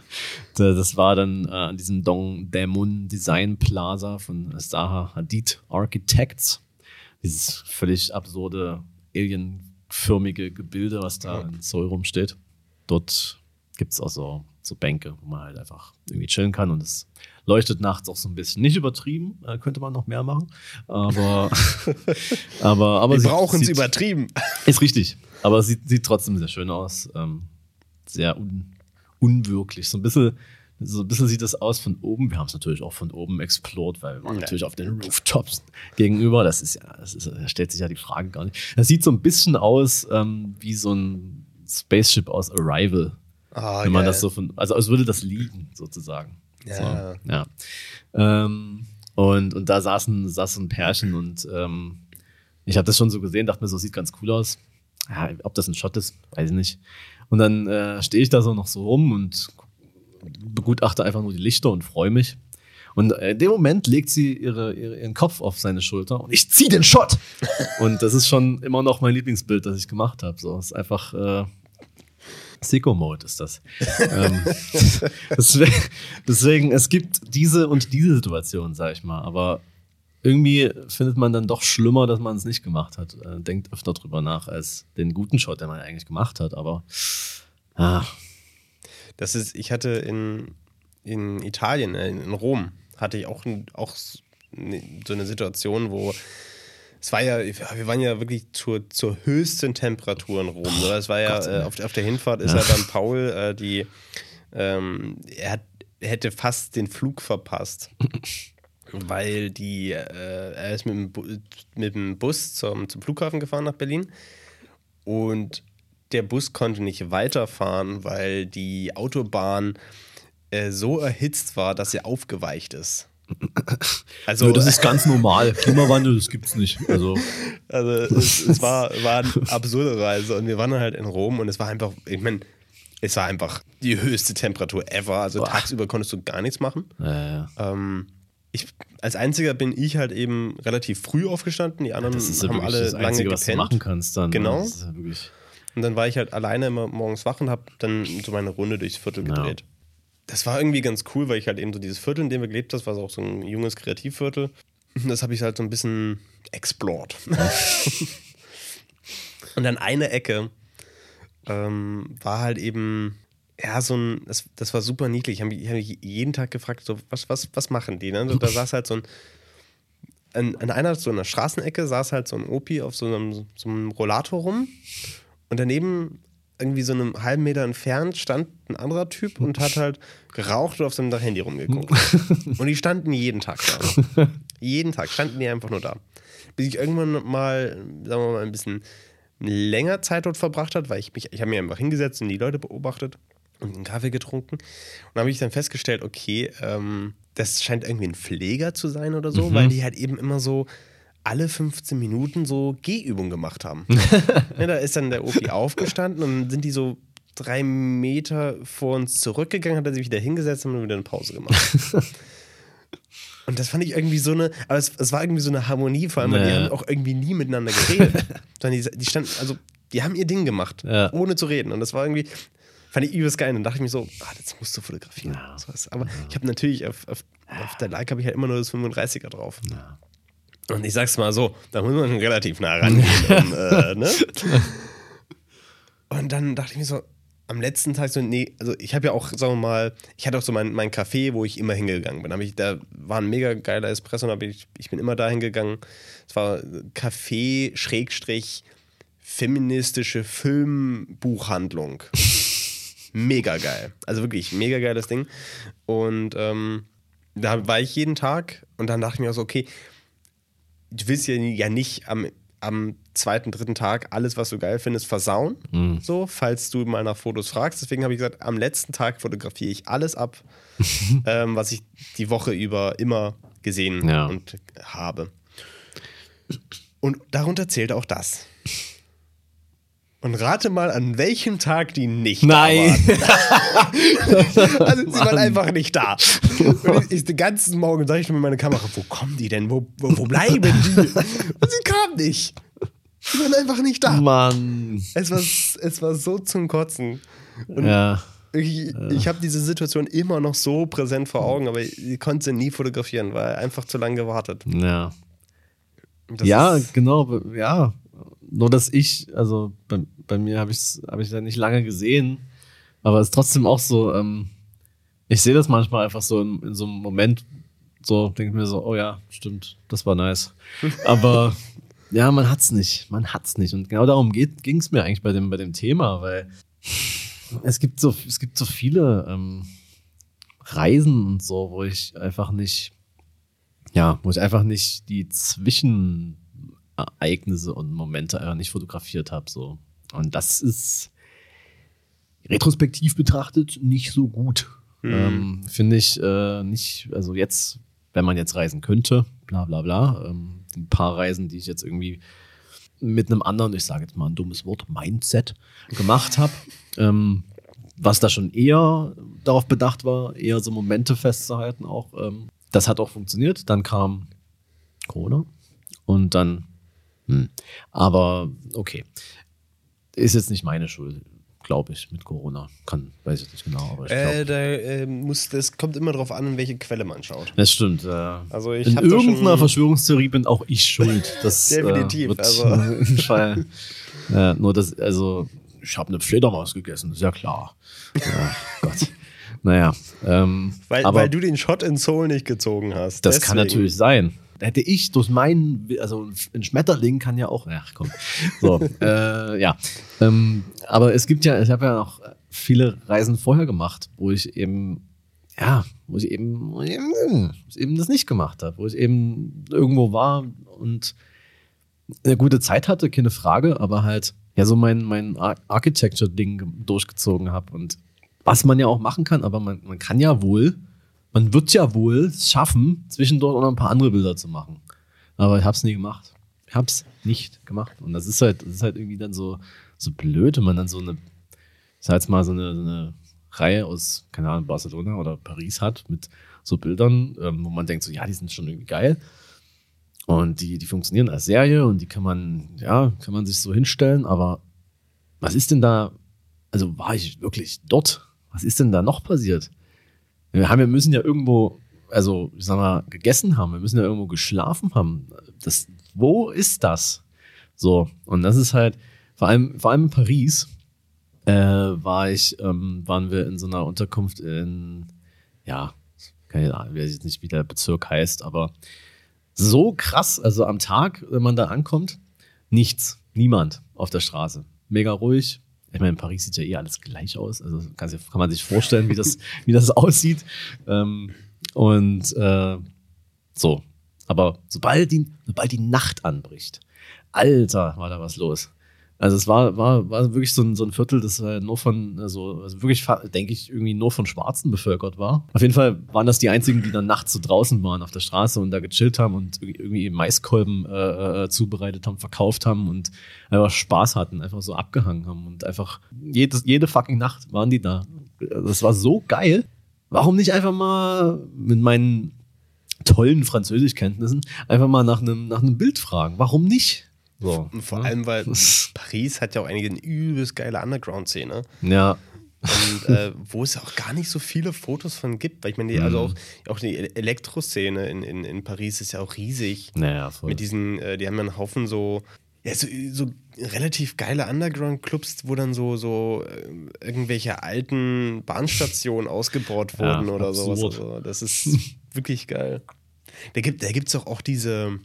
das war dann äh, an diesem Dong Daemun Design Plaza von Zaha Hadid Architects. Dieses völlig absurde alienförmige Gebilde, was da in Seoul rumsteht. Dort gibt es auch so, so Bänke, wo man halt einfach irgendwie chillen kann und es leuchtet nachts auch so ein bisschen. Nicht übertrieben, äh, könnte man noch mehr machen, aber aber aber wir brauchen es übertrieben. Ist richtig, aber es sieht, sieht trotzdem sehr schön aus, ähm, sehr un, unwirklich, so ein bisschen so ein bisschen sieht das aus von oben. Wir haben es natürlich auch von oben explored, weil wir waren natürlich auf den Rooftops gegenüber. Das ist ja, das ist, da stellt sich ja die Frage gar nicht. Das sieht so ein bisschen aus ähm, wie so ein Spaceship aus Arrival. Ah, wenn man geil. das so von, also als würde das liegen, sozusagen. Ja. So, ja. Ähm, und, und da saßen, saß ein Pärchen und ähm, ich habe das schon so gesehen, dachte mir, so sieht ganz cool aus. Ja, ob das ein Shot ist, weiß ich nicht. Und dann äh, stehe ich da so noch so rum und begutachte einfach nur die Lichter und freue mich. Und äh, in dem Moment legt sie ihre, ihre, ihren Kopf auf seine Schulter und ich zieh den Shot. und das ist schon immer noch mein Lieblingsbild, das ich gemacht habe. So, es ist einfach äh, Sicko-Mode ist das. ähm, deswegen, deswegen, es gibt diese und diese Situation, sag ich mal. Aber irgendwie findet man dann doch schlimmer, dass man es nicht gemacht hat. Äh, denkt öfter drüber nach, als den guten Shot, den man eigentlich gemacht hat. Aber ah, Das ist, ich hatte in, in Italien, äh, in Rom, hatte ich auch, auch ne- so eine Situation, wo es war ja, wir waren ja wirklich zur, zur höchsten Temperatur in Rom. Oder? Es war ja, äh, auf, auf der Hinfahrt ist ja dann Paul, äh, die, ähm, er, hat, hätte fast den Flug verpasst. Weil die, äh, er ist mit dem, Bu mit dem Bus zum, zum Flughafen gefahren nach Berlin und der Bus konnte nicht weiterfahren, weil die Autobahn äh, so erhitzt war, dass sie aufgeweicht ist. Also, Nö, das ist ganz normal. Klimawandel, das gibt's nicht. Also, also es, es war, war eine absurde Reise und wir waren halt in Rom und es war einfach, ich meine, es war einfach die höchste Temperatur ever. Also tagsüber konntest du gar nichts machen. äh, Ähm, ich, als einziger bin ich halt eben relativ früh aufgestanden. Die anderen das ist ja haben alle das lange Einzige, was du gepennt. machen kannst dann. ne? Genau. Das ist ja wirklich, Und dann war ich halt alleine immer morgens wach und habe dann so meine Runde durchs Viertel Ja. gedreht. Das war irgendwie ganz cool, weil ich halt eben so dieses Viertel, in dem wir gelebt haben, war so auch so ein junges Kreativviertel. Das habe ich halt so ein bisschen explored. und dann eine Ecke ähm, war halt eben, ja, so ein, das, das war super niedlich. Ich habe mich, ich hab mich jeden Tag gefragt, so, was, was, was machen die? Ne? Da saß halt so ein, an, an einer so einer Straßenecke saß halt so ein Opi auf so einem, so einem Rollator rum und daneben irgendwie so einem halben Meter entfernt stand ein anderer Typ und hat halt geraucht und auf seinem Handy rumgeguckt. und die standen jeden Tag da. jeden Tag standen die einfach nur da. Bis ich irgendwann mal, sagen wir mal, ein bisschen länger Zeit dort verbracht hat, weil ich mich, ich habe mich einfach hingesetzt und die Leute beobachtet und einen Kaffee getrunken. Und da habe ich dann festgestellt, okay, ähm, das scheint irgendwie ein Pfleger zu sein oder so, weil die halt eben immer so alle 15 Minuten so Gehübungen gemacht haben. ja, da ist dann der Opi aufgestanden und sind die so drei Meter vor uns zurückgegangen, hat er sich wieder hingesetzt und wieder eine Pause gemacht. Und das fand ich irgendwie so eine, aber es, es war irgendwie so eine Harmonie, vor allem, weil die Ja. haben auch irgendwie nie miteinander geredet. Sondern die, die standen, also die haben ihr Ding gemacht, Ja. ohne zu reden. Und das war irgendwie, fand ich übelst geil. Und dann dachte ich mir so, ah, das musst du fotografieren. Ja. Aber ich habe natürlich auf, auf, auf der Like habe ich halt immer nur das 35er drauf. ja. Und ich sag's mal so, da muss man relativ nah rangehen. um, äh, ne? Und dann dachte ich mir so, am letzten Tag so, nee, also ich habe ja auch, sagen wir mal, ich hatte auch so mein, mein Café, wo ich immer hingegangen bin. Ich, da war ein mega geiler Espresso und ich, ich bin immer da hingegangen. Es war Café, Schrägstrich, feministische Filmbuchhandlung. mega geil. Also wirklich, mega geiles Ding. Und ähm, da war ich jeden Tag und dann dachte ich mir auch so, okay, du willst ja, ja nicht am, am zweiten, dritten Tag alles, was du geil findest, versauen. So, falls du mal nach Fotos fragst. Deswegen habe ich gesagt, am letzten Tag fotografiere ich alles ab, ähm, was ich die Woche über immer gesehen Ja. und habe. Und darunter zählt auch das. Und rate mal, an welchem Tag die nicht Nein. da waren. Also sie waren einfach nicht da. Und ich, ich den ganzen Morgen sage ich schon mit meiner Kamera, wo kommen die denn? Wo, wo, wo bleiben die? Und sie kamen nicht. Sie waren einfach nicht da. Mann. Es war, es war so zum Kotzen. Und Ja. ich, ich habe diese Situation immer noch so präsent vor Augen, aber ich konnte sie nie fotografieren, weil einfach zu lange gewartet. Ja. Das ja, genau, ja. Nur dass ich, also bei, bei mir habe ich hab ich da nicht lange gesehen, aber es ist trotzdem auch so, ähm, ich sehe das manchmal einfach so in, in so einem Moment, so denke mir so, oh ja, stimmt, das war nice. Aber ja, man hat's nicht, man hat's nicht. Und genau darum ging es mir eigentlich bei dem, bei dem Thema, weil es gibt so, es gibt so viele ähm, Reisen und so, wo ich einfach nicht, ja, wo ich einfach nicht die Zwischenereignisse und Momente einfach nicht fotografiert habe. So. Und das ist retrospektiv betrachtet nicht so gut. Mhm. Ähm, Finde ich äh, nicht, also jetzt, wenn man jetzt reisen könnte, bla bla bla, ähm, ein paar Reisen, die ich jetzt irgendwie mit einem anderen, ich sage jetzt mal ein dummes Wort, Mindset gemacht habe, ähm, was da schon eher darauf bedacht war, eher so Momente festzuhalten auch. Ähm, das hat auch funktioniert. Dann kam Corona und dann, hm. aber okay, ist jetzt nicht meine Schuld glaube ich, mit Corona. Kann, weiß ich nicht genau, aber ich Äh, glaube. da, äh, muss, das kommt immer darauf an, in welche Quelle man schaut. das stimmt. Äh, Also ich in irgendeiner Verschwörungstheorie bin auch ich schuld. Das Definitiv, Äh, wird also. Fall. Äh, nur das, also, ich habe eine Fledermaus gegessen, ist ja klar. Ja, Gott. Naja. Ähm, Weil, aber weil du den Shot in Soul nicht gezogen hast. das kann Deswegen. natürlich sein. Hätte ich durch meinen, also ein Schmetterling kann ja auch, ach komm. So, äh, ja. Ähm, aber es gibt ja, ich habe ja noch viele Reisen vorher gemacht, wo ich eben, ja, wo ich eben, wo ich eben, das nicht gemacht habe, wo ich eben irgendwo war und eine gute Zeit hatte, keine Frage, aber halt ja so mein, mein Ar- Architecture-Ding ge- durchgezogen habe und was man ja auch machen kann, aber man, man kann ja wohl, man wird ja wohl schaffen, zwischendurch auch noch ein paar andere Bilder zu machen. Aber ich habe es nie gemacht. Ich habe es nicht gemacht. Und das ist halt, das ist halt irgendwie dann so, so blöd, wenn man dann so eine, ich sag jetzt mal, so eine, so eine Reihe aus, keine Ahnung, Barcelona oder Paris hat mit so Bildern, ähm, wo man denkt, so, ja, die sind schon irgendwie geil. Und die, die funktionieren als Serie und die kann man, ja, kann man sich so hinstellen, aber was ist denn da, also war ich wirklich dort? Was ist denn da noch passiert? Wir haben, wir müssen ja irgendwo, also ich sag mal, gegessen haben, wir müssen ja irgendwo geschlafen haben. Das, wo ist das? So, und das ist halt, vor allem, vor allem in Paris, äh, war ich, ähm, waren wir in so einer Unterkunft in, ja, keine Ahnung, ich weiß jetzt nicht, wie der Bezirk heißt, aber so krass, also am Tag, wenn man da ankommt, nichts, niemand auf der Straße. Mega ruhig. Ich meine, in Paris sieht ja eh alles gleich aus. Also kann, man sich vorstellen, wie das, wie das aussieht. Ähm, und äh, so. Aber sobald die, sobald die Nacht anbricht, Alter, war da was los. Also es war, war, war wirklich so ein, so ein Viertel, das äh, nur von, also, also wirklich, denke ich, irgendwie nur von Schwarzen bevölkert war. Auf jeden Fall waren das die einzigen, die dann nachts so draußen waren auf der Straße und da gechillt haben und irgendwie Maiskolben äh, äh, zubereitet haben, verkauft haben und einfach Spaß hatten, einfach so abgehangen haben und einfach jedes, jede fucking Nacht waren die da. Das war so geil. Warum nicht einfach mal mit meinen tollen Französischkenntnissen einfach mal nach einem, nach einem Bild fragen? Warum nicht? So, vor ja. allem, weil Paris hat ja auch einige übelst geile Underground-Szene. Ja, Und äh, wo es auch gar nicht so viele Fotos von gibt. Weil ich meine, die, also Mhm. auch, auch die E- Elektroszene in, in, in Paris ist ja auch riesig. naja, voll. Mit diesen, äh, die haben ja einen Haufen so, ja, so, so relativ geile Underground-Clubs, wo dann so, so äh, irgendwelche alten Bahnstationen ausgebaut Ja, wurden oder absurd. sowas. Also, das ist wirklich geil. Da gibt es da gibt's auch, auch diese,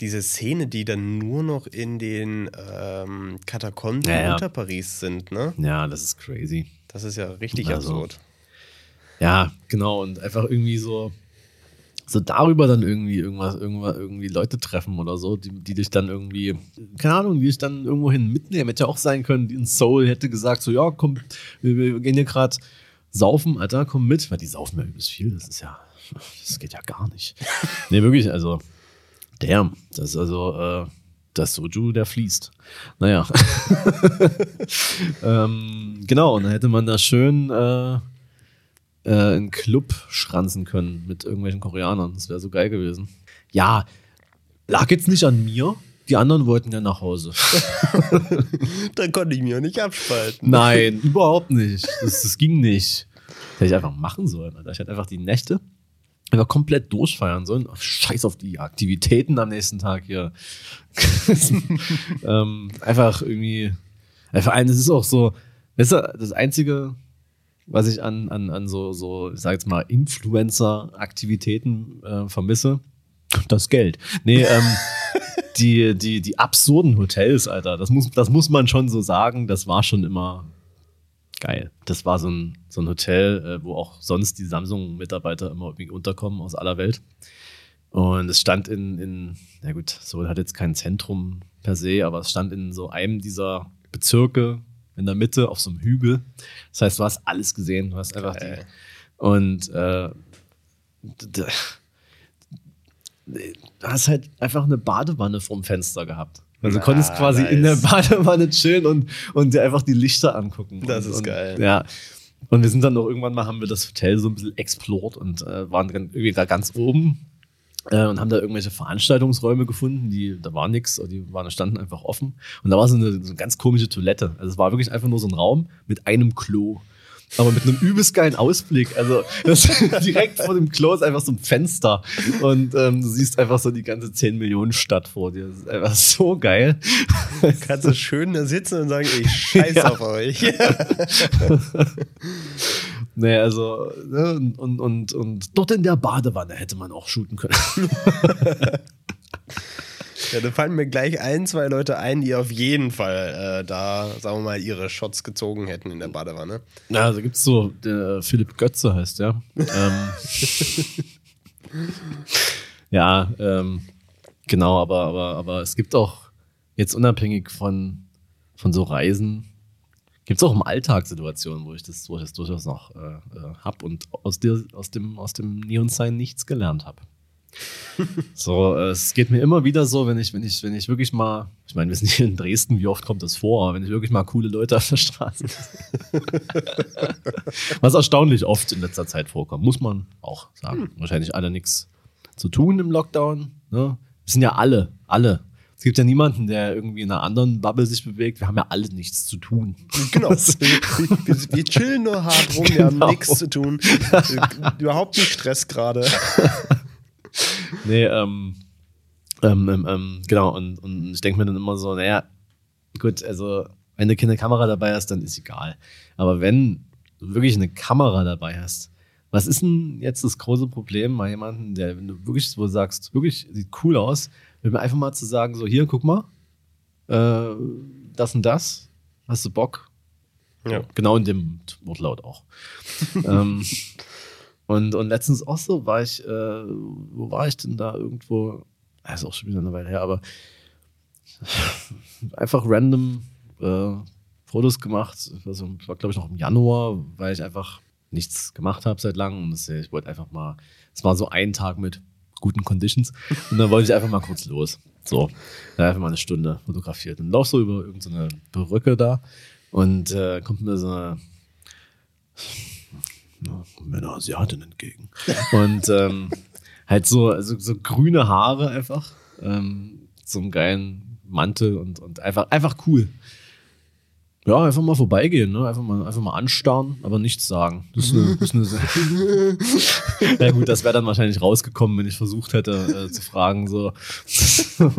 diese Szene, die dann nur noch in den ähm, Katakomben Ja, ja. unter Paris sind, ne? ja, das ist crazy. Das ist ja richtig Also, absurd. Ja, genau. Und einfach irgendwie so, so darüber dann irgendwie irgendwas, irgendwas, irgendwie Leute treffen oder so, die, die dich dann irgendwie, keine Ahnung, die dich dann irgendwohin mitnehmen. Hätte ja auch sein können, in Soul hätte gesagt, so, ja, komm, wir, wir gehen hier gerade saufen, Alter, komm mit. Weil die saufen ja übelst viel. Das ist ja, das geht ja gar nicht. nee, wirklich, also, damn, das ist also, äh, das Soju, der fließt. Naja. ähm, genau, und dann hätte man da schön äh, äh, einen Club schranzen können mit irgendwelchen Koreanern. Das wäre so geil gewesen. Ja, lag jetzt nicht an mir. Die anderen wollten ja nach Hause. Da konnte ich mich auch nicht abspalten. Nein, überhaupt nicht. Das, das ging nicht. Das hätte ich einfach machen sollen. Alter. Ich hätte einfach die Nächte einfach komplett durchfeiern sollen. Ach, scheiß auf die Aktivitäten am nächsten Tag hier. ähm, einfach irgendwie. Vor allem, das ist auch so, weißt du, das Einzige, was ich an, an, an so, so, ich sag jetzt mal, Influencer-Aktivitäten äh, vermisse, das Geld. Nee, ähm, die, die, die absurden Hotels, Alter, das muss, das muss man schon so sagen, das war schon immer Geil. Das war so ein, so ein Hotel, äh, wo auch sonst die Samsung-Mitarbeiter immer irgendwie unterkommen aus aller Welt. Und es stand in, in, na gut, Seoul hat jetzt kein Zentrum per se, aber es stand in so einem dieser Bezirke in der Mitte auf so einem Hügel. Das heißt, du hast alles gesehen. Du hast einfach die. Und äh, du hast halt einfach eine Badewanne vorm Fenster gehabt. Also du konntest ah, quasi nice. in der Badewanne chillen und, und dir einfach die Lichter angucken. Das und, ist und, geil. Ja. Und wir sind dann noch irgendwann mal, haben wir das Hotel so ein bisschen explort und äh, waren dann irgendwie da ganz oben äh, und haben da irgendwelche Veranstaltungsräume gefunden, die, da war nichts, die waren, standen einfach offen. Und da war so eine, so eine ganz komische Toilette. Also es war wirklich einfach nur so ein Raum mit einem Klo aber mit einem übelst geilen Ausblick. Also direkt vor dem Klo ist einfach so ein Fenster und ähm, du siehst einfach so die ganze 10 Millionen Stadt vor dir. Das ist einfach so geil. Kannst du schön da sitzen und sagen, ich scheiß ja. auf euch. nee, also ne, und, und, und dort in der Badewanne hätte man auch shooten können. Ja, da fallen mir gleich ein, zwei Leute ein, die auf jeden Fall äh, da, sagen wir mal, ihre Shots gezogen hätten in der Badewanne. Ja, also gibt es so, der Philipp Götze heißt der. ähm, ja, ähm, genau, aber, aber, aber es gibt auch jetzt unabhängig von, von so Reisen, gibt es auch im Alltag Situationen, wo ich das, wo ich das durchaus noch äh, äh, habe und aus, der, aus dem, aus dem Neon-Sign nichts gelernt habe. so, es geht mir immer wieder so, wenn ich, wenn ich, wenn ich wirklich mal, ich meine, wir sind hier in Dresden, wie oft kommt das vor, wenn ich wirklich mal coole Leute auf der Straße. Was erstaunlich oft in letzter Zeit vorkommt, muss man auch sagen. Hm. Wahrscheinlich alle nichts zu tun im Lockdown. Ne? Wir sind ja alle, alle. Es gibt ja niemanden, der irgendwie in einer anderen Bubble sich bewegt. Wir haben ja alle nichts zu tun. Genau. wir, wir, chillen nur hart rum, genau. wir haben genau. nichts zu tun. Überhaupt nicht Stress gerade nee, ähm, ähm, ähm, ähm, genau, und, und ich denke mir dann immer so, naja, gut, also wenn du keine Kamera dabei hast, dann ist egal. Aber wenn du wirklich eine Kamera dabei hast, was ist denn jetzt das große Problem mal jemanden, der, wenn du wirklich so sagst, wirklich sieht cool aus, mit mir einfach mal zu sagen, so hier, guck mal, äh, das und das, hast du Bock? Ja. Genau in dem Wortlaut auch. ähm, und, und letztens auch so war ich, äh, wo war ich denn da irgendwo? Das ist auch schon wieder eine Weile her, aber einfach random äh, Fotos gemacht. Also, war, glaube ich, noch im Januar, weil ich einfach nichts gemacht habe seit langem. Und das, ich wollte einfach mal, es war so ein Tag mit guten Conditions. Und dann wollte ich einfach mal kurz los. So, dann einfach mal eine Stunde fotografiert. Und lauf so über irgendeine Brücke da und äh, kommt mir so eine ne, Männer Asiaten entgegen. Und ähm, halt so, also so grüne Haare einfach, ähm, so einen geilen Mantel und, und einfach, einfach cool. Ja, einfach mal vorbeigehen, ne? Einfach mal, einfach mal anstarren, aber nichts sagen. Das ist eine, das ist eine ja gut, das wäre dann wahrscheinlich rausgekommen, wenn ich versucht hätte äh, zu fragen, so.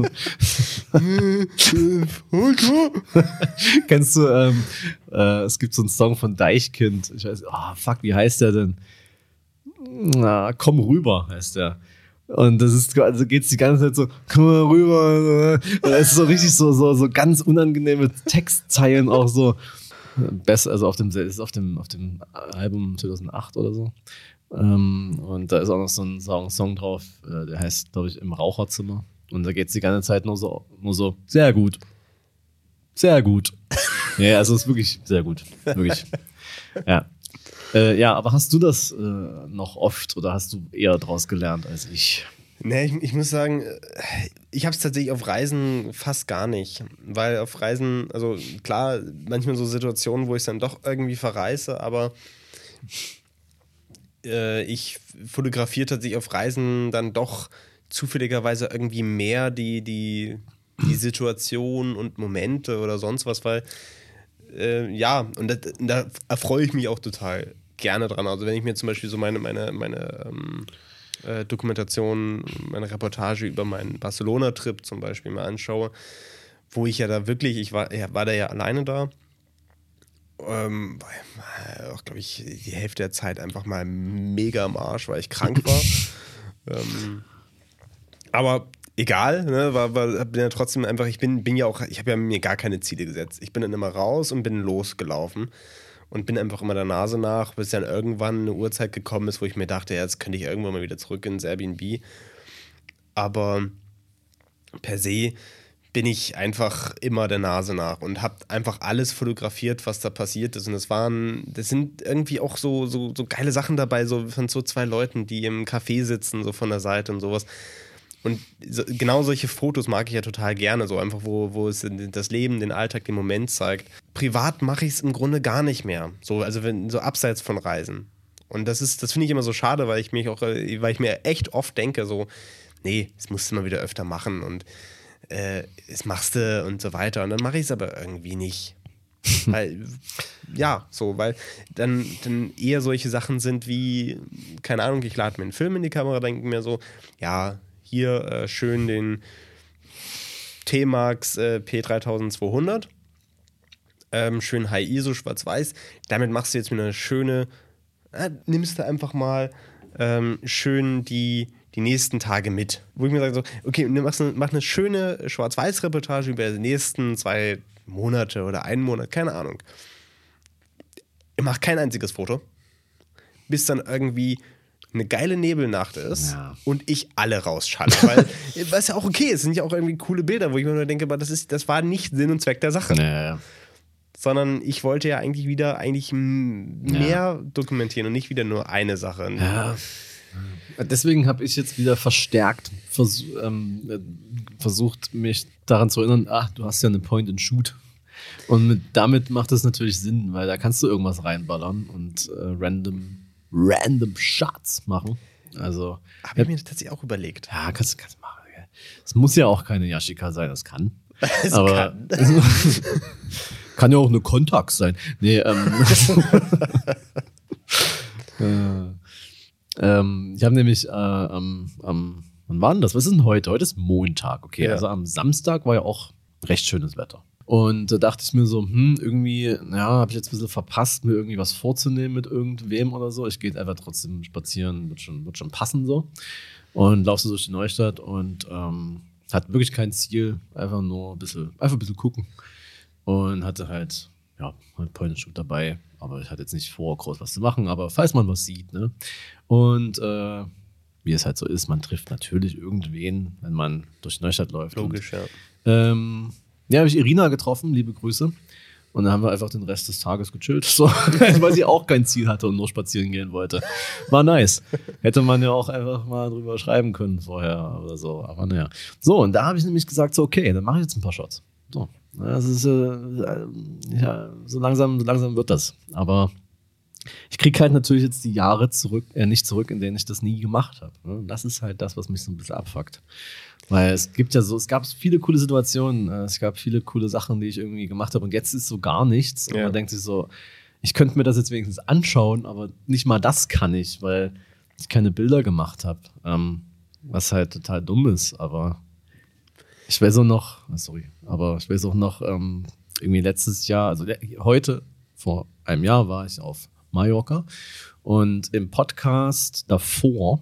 Kennst du, ähm, äh, es gibt so einen Song von Deichkind. Ich weiß, oh fuck, wie heißt der denn? Na, komm rüber, heißt der. Und das ist, also geht's die ganze Zeit so, komm mal rüber. Es ist so richtig so, so, so ganz unangenehme Textzeilen auch so. Besser, also auf dem, ist auf dem, auf dem Album 2008 oder so. Ähm, und da ist auch noch so ein Song, Song drauf, äh, der heißt, glaube ich, im Raucherzimmer. Und da geht's die ganze Zeit nur so, nur so, sehr gut. Sehr gut. ja, also es ist wirklich sehr gut. Wirklich. Ja. Äh, ja, aber hast du das äh, noch oft oder hast du eher daraus gelernt als ich? Nee, ich, ich muss sagen, ich habe es tatsächlich auf Reisen fast gar nicht. Weil auf Reisen, also klar, manchmal so Situationen, wo ich dann doch irgendwie verreise, aber äh, ich fotografiere tatsächlich auf Reisen dann doch zufälligerweise irgendwie mehr die, die, die Situation und Momente oder sonst was, weil äh, ja, und da, da erfreue ich mich auch total gerne dran. Also wenn ich mir zum Beispiel so meine, meine, meine ähm, äh, Dokumentation, meine Reportage über meinen Barcelona-Trip zum Beispiel mal anschaue, wo ich ja da wirklich, ich war, ja, war da ja alleine da. Ähm, auch, glaube ich, die Hälfte der Zeit einfach mal mega am Arsch, weil ich krank war. ähm, aber egal, ne, war, war, bin ja trotzdem einfach, ich bin, bin ja auch, ich habe ja mir gar keine Ziele gesetzt. Ich bin dann immer raus und bin losgelaufen. und bin einfach immer der Nase nach, bis dann irgendwann eine Uhrzeit gekommen ist, wo ich mir dachte, ja, jetzt könnte ich irgendwann mal wieder zurück ins Airbnb. Aber per se bin ich einfach immer der Nase nach und habe einfach alles fotografiert, was da passiert ist. Und es waren, das sind irgendwie auch so, so, so geile Sachen dabei, so von so zwei Leuten, die im Café sitzen, so von der Seite und sowas. Und so, genau solche Fotos mag ich ja total gerne, so einfach, wo, wo es das Leben, den Alltag, den Moment zeigt. Privat mache ich es im Grunde gar nicht mehr. So, also wenn, so abseits von Reisen. Und das ist, das finde ich immer so schade, weil ich mich auch, weil ich mir echt oft denke, so, nee, das musst du mal wieder öfter machen und äh, das machst du und so weiter. Und dann mache ich es aber irgendwie nicht. weil, ja, so, weil dann, dann eher solche Sachen sind wie, keine Ahnung, ich lade mir einen Film in die Kamera, denke mir so, ja, hier äh, schön den T-Max äh, P3200. Ähm, schön High ISO, schwarz-weiß. Damit machst du jetzt mir eine schöne, äh, nimmst du einfach mal ähm, schön die, die nächsten Tage mit. Wo ich mir sage, so, okay, mach eine, mach eine schöne Schwarz-Weiß-Reportage über die nächsten zwei Monate oder einen Monat, keine Ahnung. Ich mach kein einziges Foto. Bis dann irgendwie eine geile Nebelnacht ist ja. und ich alle rausschalle. Weil, was ja auch okay ist, sind ja auch irgendwie coole Bilder, wo ich mir nur denke, aber das, ist, das war nicht Sinn und Zweck der Sache. Ja. Sondern ich wollte ja eigentlich wieder eigentlich mehr ja. dokumentieren und nicht wieder nur eine Sache. Ja. Deswegen habe ich jetzt wieder verstärkt vers ähm, versucht, mich daran zu erinnern, ach, du hast ja eine Point-and-Shoot. Und mit, damit macht es natürlich Sinn, weil da kannst du irgendwas reinballern und äh, random random Shots machen. Also. Habe ich mir tatsächlich auch überlegt. Ja, kannst du machen. Es muss ja auch keine Yashika sein, das kann. Es aber kann. kann ja auch eine Kontax sein. Nee, ähm. äh, ähm, ich habe nämlich äh, am, am, wann war denn das? Was ist denn heute? Heute ist Montag, okay. Ja. Also am Samstag war ja auch recht schönes Wetter. Und da dachte ich mir so, hm, irgendwie, ja, habe ich jetzt ein bisschen verpasst, mir irgendwie was vorzunehmen mit irgendwem oder so. Ich gehe einfach trotzdem spazieren, wird schon, wird schon passen so. Und laufst so durch die Neustadt und ähm, hat wirklich kein Ziel, einfach nur ein bisschen, einfach ein bisschen gucken. Und hatte halt, ja, halt Point dabei, aber ich hatte jetzt nicht vor, groß was zu machen, aber falls man was sieht, ne? Und äh, wie es halt so ist, man trifft natürlich irgendwen, wenn man durch die Neustadt läuft. Logisch, und, ja. Ähm, ja, habe ich Irina getroffen, liebe Grüße. Und dann haben wir einfach den Rest des Tages gechillt, so, weil sie auch kein Ziel hatte und nur spazieren gehen wollte. War nice. Hätte man ja auch einfach mal drüber schreiben können vorher oder so. Aber naja. So, und da habe ich nämlich gesagt, so, okay, dann mache ich jetzt ein paar Shots. So. Das ist, äh, ja, so langsam, so langsam wird das. Aber ich kriege halt natürlich jetzt die Jahre zurück, äh, nicht zurück, in denen ich das nie gemacht habe. Ne? Das ist halt das, was mich so ein bisschen abfuckt. Weil es gibt ja so, es gab viele coole Situationen, äh, es gab viele coole Sachen, die ich irgendwie gemacht habe und jetzt ist so gar nichts. Und man denkt sich so, ich könnte mir das jetzt wenigstens anschauen, aber nicht mal das kann ich, weil ich keine Bilder gemacht habe. Ähm, was halt total dumm ist, aber ich weiß auch noch, ah, sorry, aber ich weiß auch noch, ähm, irgendwie letztes Jahr, also heute, vor einem Jahr war ich auf Mallorca und im Podcast davor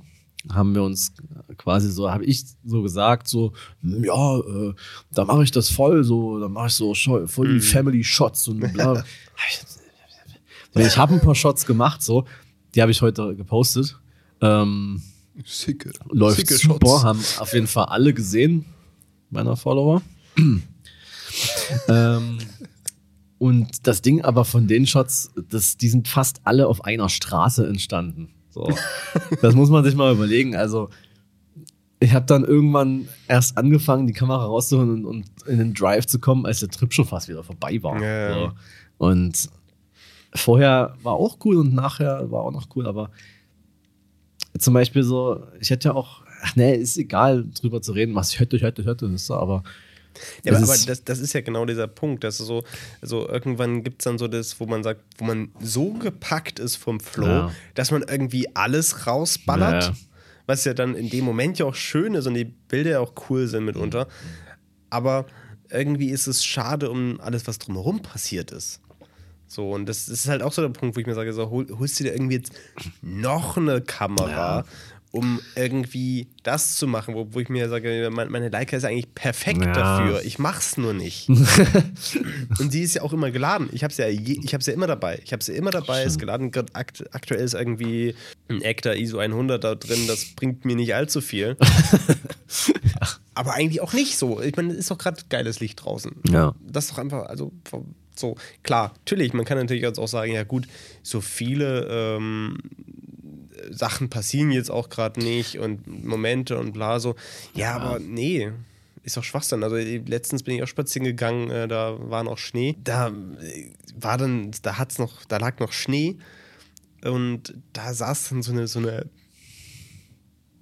haben wir uns quasi so, habe ich so gesagt, so, ja, äh, da mache ich das voll, so, da mache ich so voll die mhm. Family Shots und bla. ich habe ein paar Shots gemacht, so, die habe ich heute gepostet. Ähm, Sicke. Läuft Sicke super, Shots. haben auf jeden Fall alle gesehen, meiner Follower. ähm, und das Ding aber von den Shots, das, die sind fast alle auf einer Straße entstanden. So. das muss man sich mal überlegen. Also, ich habe dann irgendwann erst angefangen, die Kamera rauszuholen und, und, in den Drive zu kommen, als der Trip schon fast wieder vorbei war. Ja. So. Und vorher war auch cool und nachher war auch noch cool, aber zum Beispiel so, ich hätte ja auch, ach nee, ist egal, drüber zu reden, was ich hätte, ich hätte, ich hätte, das so, aber ja, aber, aber das, das, ist ja genau dieser Punkt, dass so, so irgendwann gibt es dann so das, wo man sagt, wo man so gepackt ist vom Flow, ja. dass man irgendwie alles rausballert, ja. was ja dann in dem Moment ja auch schön ist und die Bilder ja auch cool sind mitunter. Aber irgendwie ist es schade um alles, was drumherum passiert ist. So, und das, ist halt auch so der Punkt, wo ich mir sage, so, hol, holst du dir irgendwie jetzt noch eine Kamera, um irgendwie das zu machen, wo, wo ich mir sage, meine Leica ist eigentlich perfekt Ja. dafür. Ich mach's nur nicht. Und sie ist ja auch immer geladen. Ich habe ja, je- ich hab's ja immer dabei. Ich habe sie immer dabei, ist geladen. Akt, aktuell ist irgendwie ein Ekta ISO 100 da drin. Das bringt mir nicht allzu viel. Aber eigentlich auch nicht so. Ich meine, es ist doch gerade geiles Licht draußen. Ja. Das ist doch einfach, also so, klar, natürlich, man kann natürlich jetzt auch sagen, ja gut, so viele ähm, Sachen passieren jetzt auch gerade nicht und Momente und bla so. Ja, aber nee, ist doch Schwachsinn. Also letztens bin ich auch spazieren gegangen, äh, da war noch Schnee. Da äh, war dann, da hat's noch, da lag noch Schnee und da saß dann so eine, so eine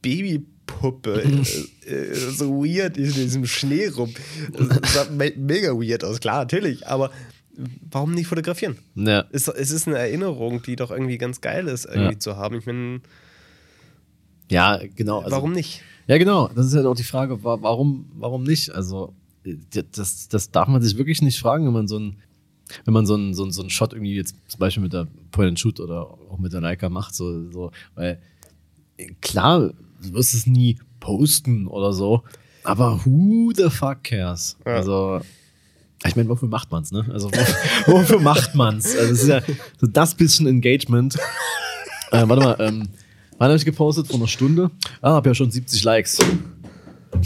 Babypuppe äh, äh, so weird in diesem Schnee rum. Das sah me mega weird aus, klar, natürlich, aber warum nicht fotografieren? Ja. Es, es ist eine Erinnerung, die doch irgendwie ganz geil ist, irgendwie Ja. zu haben. Ich meine, Ja, genau. Also, warum nicht? Ja, genau. Das ist ja auch die Frage, wa- warum, warum nicht? Also, das, das darf man sich wirklich nicht fragen, wenn man so ein, wenn man so einen so einen- so einen Shot irgendwie jetzt zum Beispiel mit der Point and Shoot oder auch mit der Leica macht, so, so, weil klar, du wirst es nie posten oder so, aber who the fuck cares? Ja. Also, ich meine, wofür macht man's, ne? Also, wo- wofür macht man's? Also, es ist ja so das bisschen Engagement. Äh, warte mal, ähm, wann habe ich gepostet? Vor einer Stunde? Ah, hab ja schon 70 Likes.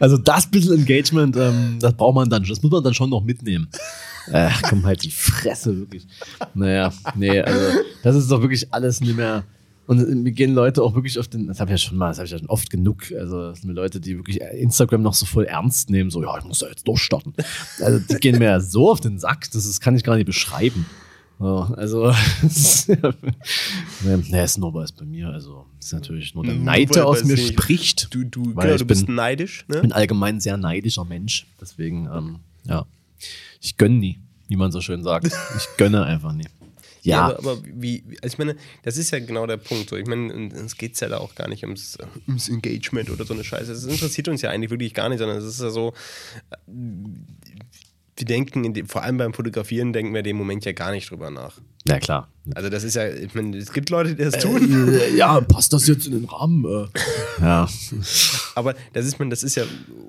also das bisschen Engagement, ähm, das braucht man dann, das muss man dann schon noch mitnehmen. Ach, komm halt die Fresse, wirklich. Naja, nee, also das ist doch wirklich alles nicht mehr. Und mir gehen Leute auch wirklich auf den, das habe ich ja schon mal, das habe ich ja schon oft genug, also das sind Leute, die wirklich Instagram noch so voll ernst nehmen, so, ja, ich muss da jetzt durchstarten. Also die gehen mir ja so auf den Sack, das ist, kann ich gar nicht beschreiben. So, also, naja, Snowball ist bei mir, also ist natürlich nur der Nur Neid, der aus mir nicht- spricht. Du, du, genau, du bist bin- neidisch, ne? Ich bin allgemein ein sehr neidischer Mensch. Deswegen, ähm, ja, ich gönne nie, wie man so schön sagt. Ich gönne einfach nie. Ja, aber, aber wie, wie- also ich meine, das ist ja genau der Punkt. So. Ich meine, es geht ja da auch gar nicht ums, ums Engagement oder so eine Scheiße. Das interessiert uns ja eigentlich wirklich gar nicht, sondern es ist ja so, äh, wir denken, in dem, vor allem beim Fotografieren, denken wir in dem Moment ja gar nicht drüber nach. ja klar. Also das ist ja, ich meine, es gibt Leute, die das tun, Äh, ja, passt das jetzt in den Rahmen? Äh, ja, aber das ist, man, das ist ja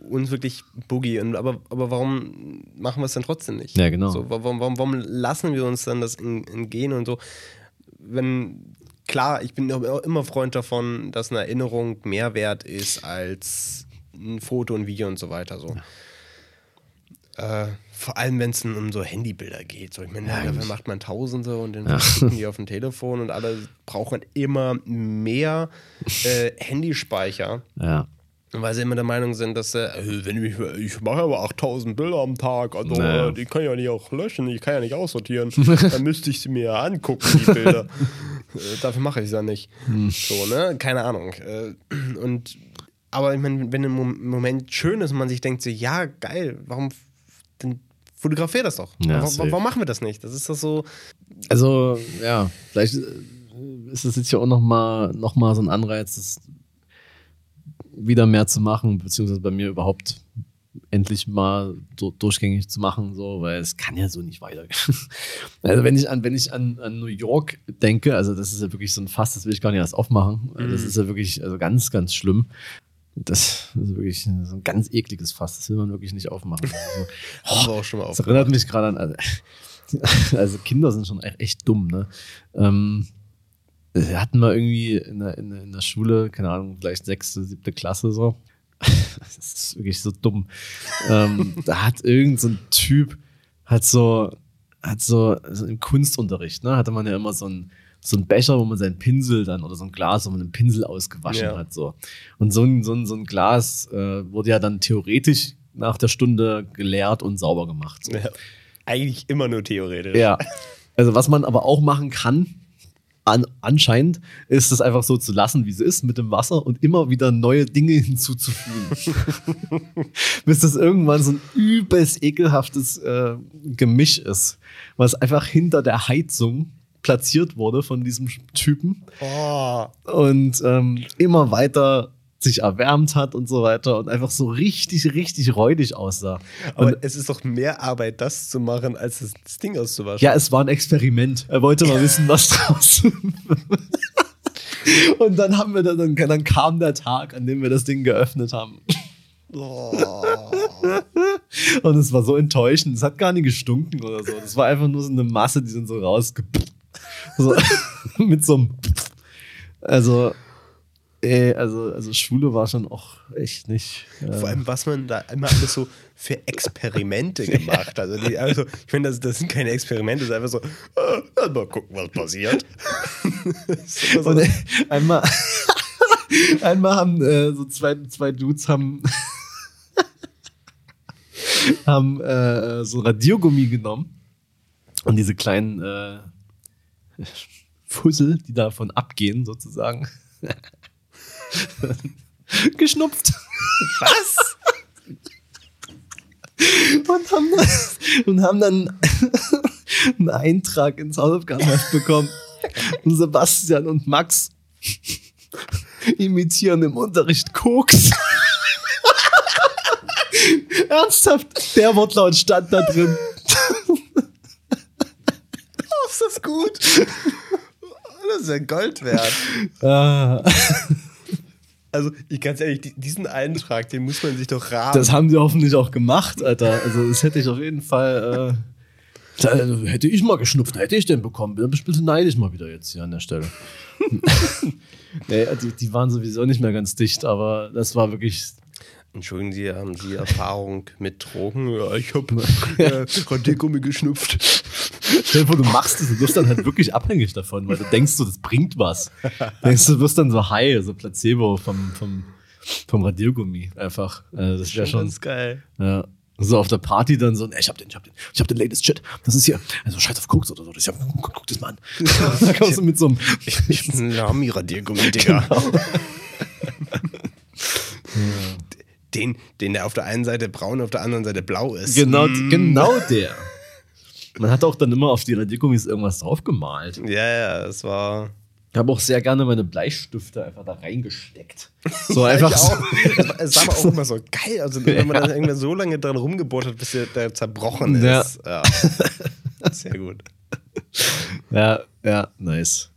uns wirklich Boogie. Und, aber, aber warum machen wir es dann trotzdem nicht? Ja, genau. So, warum, warum, warum lassen wir uns dann das in- entgehen und so? Wenn, klar, ich bin auch immer Freund davon, dass eine Erinnerung mehr wert ist als ein Foto, ein Video und so weiter. So. Äh, vor allem, wenn es um so Handybilder geht. So, ich meine, dafür macht man Tausende und dann schicken die auf dem Telefon und alle brauchen immer mehr äh, Handyspeicher. ja. Weil sie immer der Meinung sind, dass äh, wenn ich, ich mache aber 8000 Bilder am Tag, also Naja. die kann ich ja nicht auch löschen, ich kann ja nicht aussortieren. Dann müsste ich sie mir ja angucken, die Bilder. äh, dafür mache ich es ja nicht. So, ne? Keine Ahnung. Äh, und aber ich meine, wenn Mom- Moment schön ist und man sich denkt, so, ja, geil, warum fotografier das doch. Ja, warum, warum machen wir das nicht? Das ist doch so. Also, ja, vielleicht äh, ist es jetzt ja auch nochmal noch mal so ein Anreiz, das wieder mehr zu machen, beziehungsweise bei mir überhaupt endlich mal so durchgängig zu machen, so, weil es kann ja so nicht weitergehen. Also wenn ich an, wenn ich an, an New York denke, also das ist ja wirklich so ein Fass, das will ich gar nicht erst aufmachen. Das ist ja wirklich also ganz, ganz schlimm. Das ist wirklich so ein ganz ekliges Fass, das will man wirklich nicht aufmachen. Also, Haben wir auch schon mal das erinnert mich gerade an. Also, also Kinder sind schon echt, dumm, ne? Ähm, wir hatten mal irgendwie in der, in, in der Schule, keine Ahnung, vielleicht sechste, siebte Klasse so. Das ist wirklich so dumm. ähm, da hat irgend so ein Typ, hat so, hat so, so im Kunstunterricht, ne, hatte man ja immer so ein so ein Becher, wo man seinen Pinsel dann oder so ein Glas, wo man den Pinsel ausgewaschen Ja. hat. So. Und so ein, so ein, so ein Glas äh, wurde ja dann theoretisch nach der Stunde geleert und sauber gemacht. So. Ja. Eigentlich immer nur theoretisch. Ja. Also was man aber auch machen kann, an, anscheinend, ist es einfach so zu lassen, wie es ist, mit dem Wasser und immer wieder neue Dinge hinzuzufügen. Bis das irgendwann so ein übelst ekelhaftes äh, Gemisch ist, was einfach hinter der Heizung platziert wurde von diesem Typen Oh, und ähm, immer weiter sich erwärmt hat und so weiter und einfach so richtig, richtig räudig aussah. aber Und es ist doch mehr Arbeit, das zu machen, als das Ding auszuwaschen. Ja, es war ein Experiment. Er wollte mal wissen, was draus. Und dann haben wir dann, dann, dann kam der Tag, an dem wir das Ding geöffnet haben. Und es war so enttäuschend. Es hat gar nicht gestunken oder so. Das war einfach nur so eine Masse, die sind so rausge... So, mit so einem... Also, ey, also, also Schule war schon auch echt nicht... Äh, Vor allem, was man da immer alles so für Experimente gemacht hat. Also, die, also ich finde, das, das sind keine Experimente, das ist einfach so, äh, mal gucken, was passiert. so, Und äh, einmal, einmal haben äh, so zwei, zwei Dudes haben, haben äh, so Radiergummi genommen und diese kleinen äh, Fussel, die davon abgehen, sozusagen, geschnupft. was? Und haben, und haben dann einen Eintrag ins Hausaufgabenheft bekommen. Und Sebastian und Max imitieren im Unterricht Koks. Ernsthaft, der Wortlaut stand da drin. Ist das gut? Das ist ja Gold wert. Ah, Also, ich ganz ehrlich, die- diesen Eintrag, den muss man sich doch rahmen. das haben sie hoffentlich auch gemacht, Alter. Also, das hätte ich auf jeden Fall. Äh, da, also, hätte ich mal geschnupft, hätte ich den bekommen. Bin ein bisschen neidisch mal wieder jetzt hier an der Stelle. nee, die, die waren sowieso nicht mehr ganz dicht, aber das war wirklich Entschuldigen Sie, haben Sie Erfahrung mit Drogen? Ja, ich habe äh, Radiergummi geschnupft. Stell dir vor, du machst es und wirst dann halt wirklich abhängig davon, weil du denkst so, das bringt was. Denkst du, wirst dann so high, so Placebo vom, vom, vom Radiergummi einfach. Äh, das wäre schon, ganz geil. ja. So auf der Party dann so, nee, ich hab den, ich hab den, ich hab den latest Shit. Das ist hier, also scheiß auf Koks oder so. Das ist ja, guck, guck das mal an. da kommst du mit so einem, Ich bin ein Lami-Radiergummi, Digga. Den, den der auf der einen Seite braun, auf der anderen Seite blau ist. genau, genau der. Man hat auch dann immer auf die Radiergummis irgendwas draufgemalt. Ja, ja, es war. Ich habe auch sehr gerne meine Bleistifte einfach da reingesteckt. So Ja, einfach. Es war, aber auch immer so geil. Also, wenn man dann irgendwann so lange dran rumgebohrt hat, bis der, der zerbrochen Ja. ist. Ja. Sehr gut. Ja, ja, nice.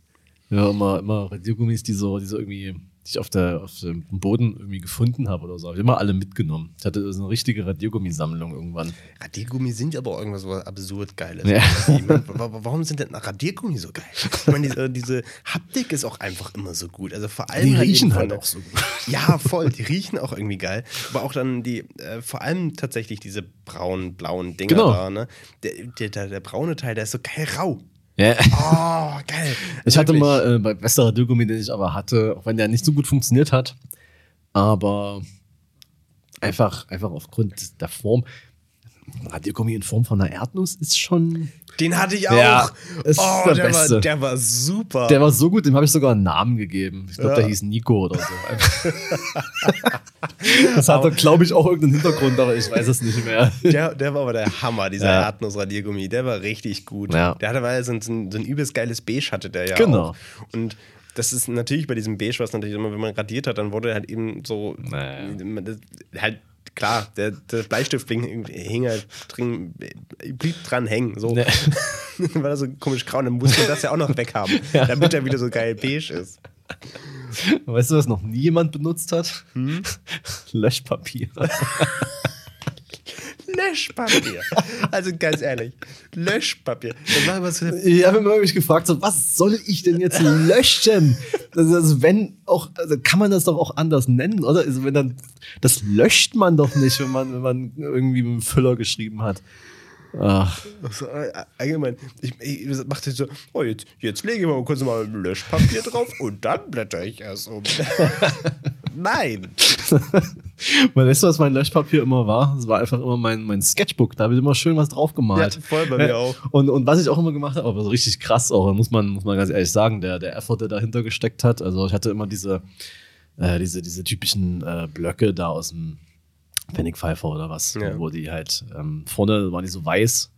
Ja, immer, immer Radiergummis, die so, die so irgendwie, die ich auf, der, auf dem Boden irgendwie gefunden habe oder so. Habe ich immer alle mitgenommen. Ich hatte so eine richtige Radiergummisammlung irgendwann. Radiergummi sind aber irgendwas so absurd Geiles. Ja. Meine, wa- wa- Warum sind denn Radiergummi so geil? Ich meine, diese, diese Haptik ist auch einfach immer so gut. Also vor allem Die halt riechen halt auch so gut. Ja, voll. Die riechen auch irgendwie geil. Aber auch dann die, äh, vor allem tatsächlich diese braunen, blauen Dinger Genau. da, ne? Der, der, der, der braune Teil, der ist so geil rau. Ja. Oh, geil. Ich hatte Wirklich. mal äh, bei bester Radiergummi, den ich aber hatte, auch wenn der nicht so gut funktioniert hat, aber einfach, einfach aufgrund der Form. Radiergummi in Form von einer Erdnuss ist schon. Den hatte ich auch. Ja, ist oh, der der, war, Beste. der war super. Der war so gut, dem habe ich sogar einen Namen gegeben. Ich glaube, Ja. der hieß Nico oder so. das hat, glaube ich, auch irgendeinen Hintergrund, aber ich weiß es nicht mehr. Der, der war aber der Hammer, dieser Ja. Erdnussradiergummi. Der war richtig gut. Ja. Der hatte weil so ein, so ein übelst geiles Beige hatte der ja Genau. auch. Und das ist natürlich bei diesem Beige, was natürlich immer, wenn man radiert hat, dann wurde halt eben so das, halt klar, der, der Bleistift hing, halt drin, blieb dran hängen. So. Dann war das so komisch grau, dann musste man das ja auch noch weghaben, damit er wieder so geil beige ist. Weißt du, was noch nie jemand benutzt hat? Löschpapier. Löschpapier. Also ganz ehrlich, Löschpapier. Das so Ich habe immer mich gefragt, so, was soll ich denn jetzt löschen? Also, also wenn auch, also kann man das doch auch anders nennen, oder? Also wenn dann, das löscht man doch nicht, wenn man, wenn man irgendwie mit dem Füller geschrieben hat. Ach, So, äh, allgemein, ich, ich machte so, oh, jetzt, jetzt lege ich mal kurz mal Löschpapier drauf und dann blätter ich erst um. Nein. Weil weißt du, was mein Löschpapier immer war? Es war einfach immer mein, mein Sketchbook. Da habe ich immer schön was drauf gemalt. Ja, voll bei mir auch. Und, und was ich auch immer gemacht habe, aber so richtig krass auch, muss man, muss man ganz ehrlich sagen, der, der Effort, der dahinter gesteckt hat. Also ich hatte immer diese, äh, diese, diese typischen äh, Blöcke da aus dem Panic Pfeiffer oder was, Ja. wo die halt ähm, vorne waren die so weiß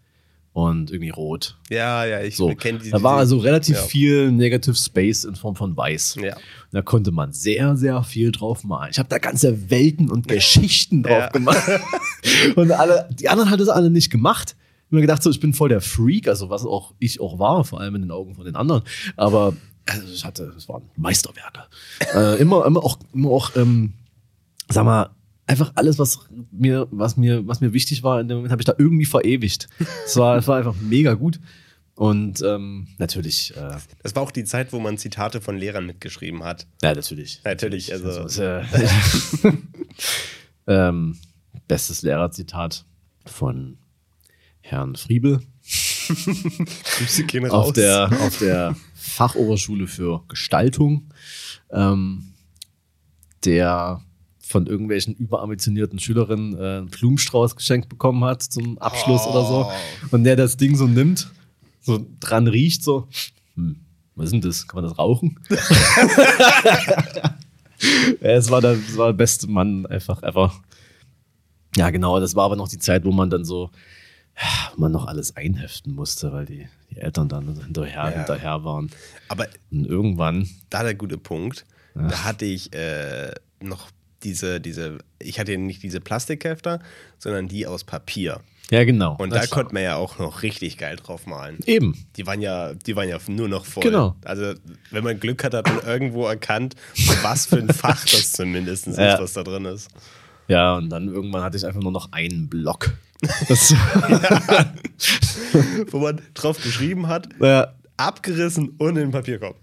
und irgendwie rot. Ja, ja, ich So, kenne die. da war also relativ ja. viel Negative Space in Form von weiß. Ja. Da konnte man sehr, sehr viel drauf malen. Ich habe da ganze Welten und Geschichten drauf Ja. gemacht. Und alle, die anderen hat das alle nicht gemacht. Ich hab mir gedacht, so, ich bin voll der Freak, also was auch ich auch war, vor allem in den Augen von den anderen. Aber also ich hatte, es waren Meisterwerke. äh, immer, immer auch, immer auch, ähm, sag mal, einfach alles, was mir, was mir, was mir wichtig war, in dem Moment habe ich da irgendwie verewigt. Es war, es war einfach mega gut. Und ähm, natürlich. Äh, das war auch die Zeit, wo man Zitate von Lehrern mitgeschrieben hat. Ja, natürlich. Natürlich, also. Das ist, äh, ähm, bestes Lehrerzitat von Herrn Friebel. Grüße gehen raus. Auf der, auf der Fachoberschule für Gestaltung, ähm, der von irgendwelchen überambitionierten Schülerinnen äh, einen Blumenstrauß geschenkt bekommen hat zum Abschluss oh. oder so. Und der das Ding so nimmt, so dran riecht, so, hm, was ist denn das? Kann man das rauchen? ja, es, war der, es war der beste Mann einfach ever. Ja, genau, das war aber noch die Zeit, wo man dann so, wo man noch alles einheften musste, weil die, die Eltern dann hinterher, ja. hinterher waren. Aber Und irgendwann. Da der gute Punkt. Ach. Da hatte ich äh, noch diese, diese, ich hatte nicht diese Plastikhefter, sondern die aus Papier. Ja, genau. Und da konnte man ja auch noch richtig geil drauf malen. Eben. Die waren ja, die waren ja nur noch voll. Genau. Also, wenn man Glück hat, hat man irgendwo erkannt, was für ein Fach das zumindest ist, ja. was da drin ist. Ja, und dann irgendwann hatte ich einfach nur noch einen Block. ja. Wo man drauf geschrieben hat, ja. abgerissen und in den Papierkorb.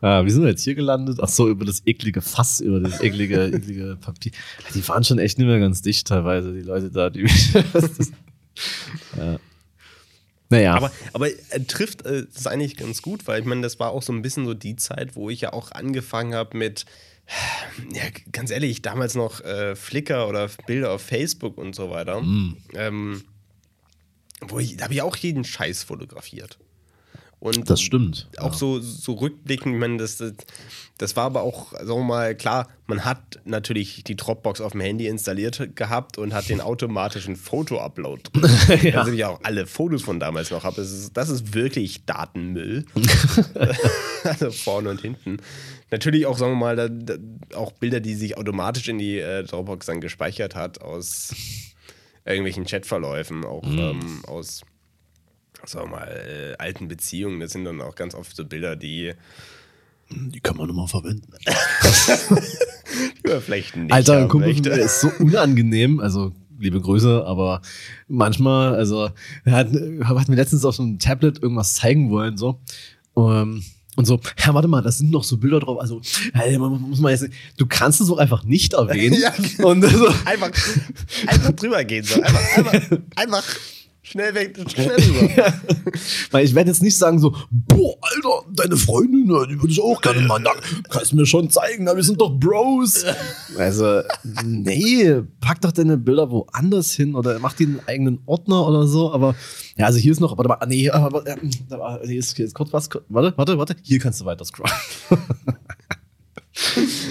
Ja, wie sind wir jetzt hier gelandet? Ach so, über das eklige Fass, über das eklige, eklige Papier. Die waren schon echt nicht mehr ganz dicht teilweise, die Leute da. Die ja. Naja. Aber, aber er trifft äh, das eigentlich ganz gut, weil ich meine, das war auch so ein bisschen so die Zeit, wo ich ja auch angefangen habe mit, ja, ganz ehrlich, damals noch äh, Flickr oder Bilder auf Facebook und so weiter. Mm. Ähm, wo ich, da habe ich auch jeden Scheiß fotografiert. Und das stimmt. Auch ja. so, so rückblickend, ich meine, das, das, war aber auch, sagen wir mal, klar, man hat natürlich die Dropbox auf dem Handy installiert gehabt und hat den automatischen Foto-Upload. ja. Also ich auch alle Fotos von damals noch habe. Das ist, das ist wirklich Datenmüll. also vorne und hinten. Natürlich auch, sagen wir mal, da, da, auch Bilder, die sich automatisch in die äh, Dropbox dann gespeichert hat aus irgendwelchen Chatverläufen, auch mhm. ähm, aus sagen wir mal, äh, alten Beziehungen. Das sind dann auch ganz oft so Bilder, die. Die kann man nochmal verwenden. man vielleicht nicht. Alter, Kumpel ist so unangenehm. Also, liebe Grüße, aber manchmal, also, er hat, hat mir letztens auf so einem Tablet irgendwas zeigen wollen, so. Um, ähm, und so, ja, warte mal, das sind noch so Bilder drauf. Also, muss man jetzt, du kannst es auch einfach nicht erwähnen. ja, und so. einfach, einfach drüber gehen. So. Einfach, einfach, einfach Schnell weg, schnell rüber. Weil ich werde jetzt nicht sagen so, boah, Alter, deine Freundin, die würde ich auch gerne mal nackt. Kannst du mir schon zeigen, wir sind doch Bros. Also, nee, pack doch deine Bilder woanders hin oder mach dir einen eigenen Ordner oder so. Aber, ja, also hier ist noch, warte mal, nee, aber, nee, ist, hier ist kurz was, warte, warte, warte, hier kannst du weiter scrollen.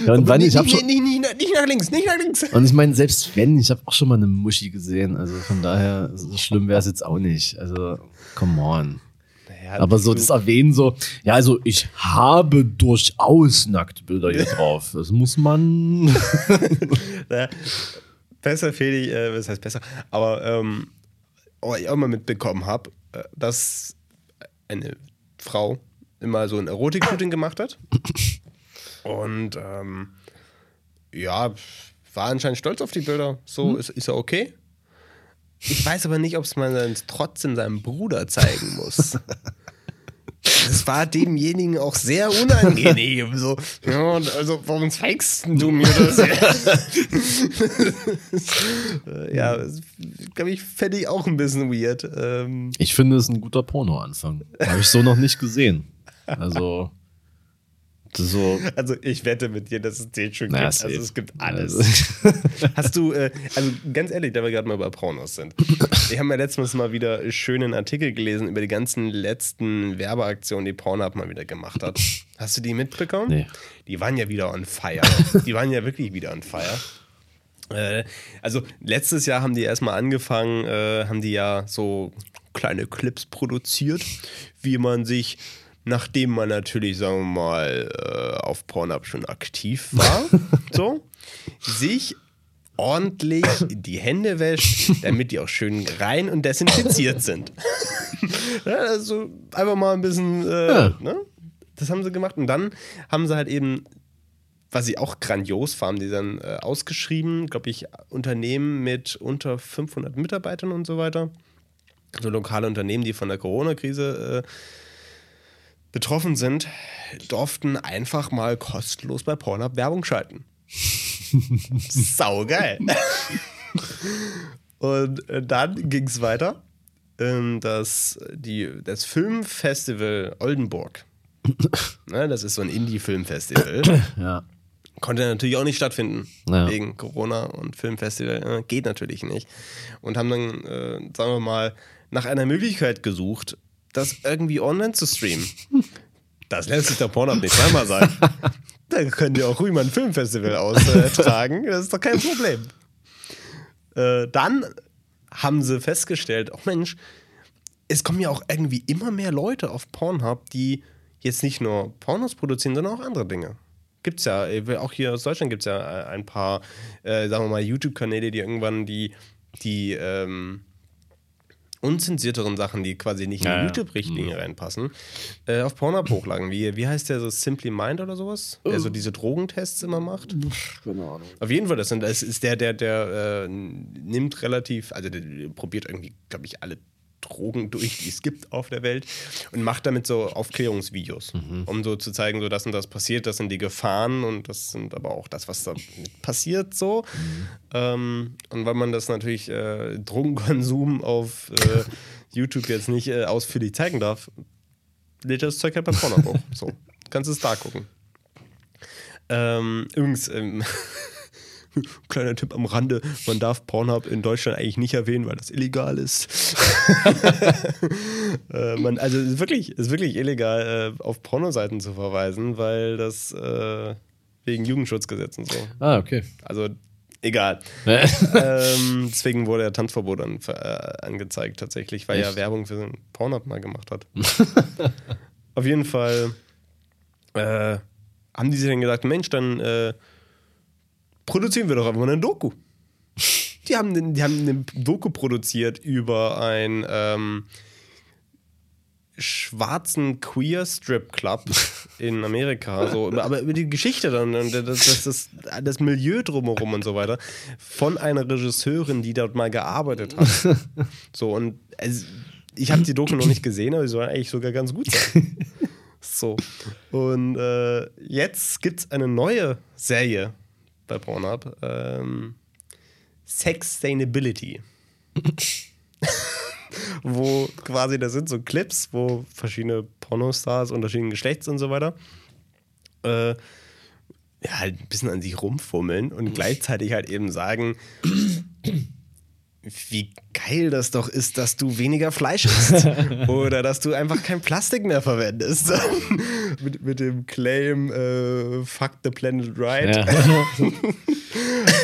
Ja, und wann, nicht, ich hab schon, nicht, nicht, nicht, nach links, nicht nach links. Und ich meine, selbst wenn, ich habe auch schon mal eine Muschi gesehen. Also von daher, so schlimm wäre es jetzt auch nicht. Also, come on. Naja, Aber so das Erwähnen so, ja, also ich habe durchaus Nacktbilder hier drauf. Das muss man. naja, besser fehl ich, äh, was heißt besser? Aber ähm, was ich auch mal mitbekommen habe, äh, dass eine Frau immer so ein Erotik-Shooting gemacht hat. Und ähm, ja, war anscheinend stolz auf die Bilder. So hm. ist, ist er okay. Ich weiß aber nicht, ob es man dann trotzdem seinem Bruder zeigen muss. Das war demjenigen auch sehr unangenehm. So, ja, also warum zeigst du mir das? ja, glaube ich, fände ich auch ein bisschen weird. Ähm ich finde es ein guter Porno-Anfang. Habe ich so noch nicht gesehen. Also. So. Also ich wette mit dir, dass es den schon naja, gibt. Also es gibt alles. Also. Hast du, äh, also ganz ehrlich, da wir gerade mal bei Pornos sind. Ich habe ja letztens mal wieder schönen Artikel gelesen über die ganzen letzten Werbeaktionen, die Pornhub mal wieder gemacht hat. Hast du die mitbekommen? Nee. Die waren ja wieder on fire. Die waren ja wirklich wieder on fire. Äh, also letztes Jahr haben die erstmal angefangen, äh, haben die ja so kleine Clips produziert, wie man sich nachdem man natürlich, sagen wir mal, äh, auf Pornhub schon aktiv war, so, sich ordentlich die Hände wäscht, damit die auch schön rein und desinfiziert sind. also einfach mal ein bisschen, äh, ja. ne? Das haben sie gemacht. Und dann haben sie halt eben, was sie auch grandios fanden, die dann äh, ausgeschrieben, glaube ich, Unternehmen mit unter 500 Mitarbeitern und so weiter. So lokale Unternehmen, die von der Corona-Krise äh, betroffen sind, durften einfach mal kostenlos bei Pornhub Werbung schalten. Saugeil. Und äh, dann ging es weiter. Ähm, das, die, das Filmfestival Oldenburg. ne, das ist so ein Indie-Filmfestival. Ja. Konnte natürlich auch nicht stattfinden, Ja. wegen Corona und Filmfestival. Äh, geht natürlich nicht. Und haben dann, äh, sagen wir mal, nach einer Möglichkeit gesucht, das irgendwie online zu streamen. Das lässt sich der Pornhub nicht zweimal sein. Da könnt ihr auch ruhig mal ein Filmfestival austragen. Das ist doch kein Problem. Äh, dann haben sie festgestellt, oh Mensch, es kommen ja auch irgendwie immer mehr Leute auf Pornhub, die jetzt nicht nur Pornos produzieren, sondern auch andere Dinge. Gibt's ja, äh, auch hier aus Deutschland gibt es ja äh, ein paar, äh, sagen wir mal, YouTube-Kanäle, die irgendwann die, die ähm, unzensierteren Sachen, die quasi nicht in Ja, die ja. YouTube-Richtlinie reinpassen, äh, auf Pornhub hochlagen. Wie, wie heißt der so Simply Mind oder sowas? Der so diese Drogentests immer macht? Keine Ahnung. Auf jeden Fall, das, sind, das ist der, der, der äh, nimmt relativ, also der, der probiert irgendwie, glaube ich, alle Drogen durch, die es gibt auf der Welt und macht damit so Aufklärungsvideos, um so zu zeigen, so das und das passiert, das sind die Gefahren und das sind aber auch das, was da passiert so. Ähm, und weil man das natürlich äh, Drogenkonsum auf äh, YouTube jetzt nicht äh, ausführlich zeigen darf, lädt das Zeug halt bei Pornhub hoch. So, kannst du es da gucken. Ähm, übrigens, ähm, kleiner Tipp am Rande, man darf Pornhub in Deutschland eigentlich nicht erwähnen, weil das illegal ist. äh, man, also es ist wirklich, es ist wirklich illegal, äh, auf Pornoseiten zu verweisen, weil das äh, wegen Jugendschutzgesetz und so. Ah, okay. Also egal. ähm, deswegen wurde der Tanzverbot an, äh, angezeigt tatsächlich, weil er Echt? Werbung für Pornhub mal gemacht hat. Auf jeden Fall äh, haben die sich dann gesagt, Mensch, dann äh, produzieren wir doch einfach mal eine Doku. Die haben, die haben eine Doku produziert über ein ähm, schwarzen Queer Strip Club in Amerika, so, aber über die Geschichte dann das, das, das, das Milieu drumherum und so weiter von einer Regisseurin, die dort mal gearbeitet hat. So und es, ich habe die Doku noch nicht gesehen, aber sie soll eigentlich sogar ganz gut. So und äh, jetzt gibt es eine neue Serie bei Pornhub, ähm, Sextainability wo quasi, da sind so Clips, wo verschiedene Pornostars unterschiedlichen Geschlechts und so weiter äh, ja, halt ein bisschen an sich rumfummeln und gleichzeitig halt eben sagen, wie geil das doch ist, dass du weniger Fleisch isst. Oder dass du einfach kein Plastik mehr verwendest. mit, mit dem Claim, äh, fuck the planet right. Ja.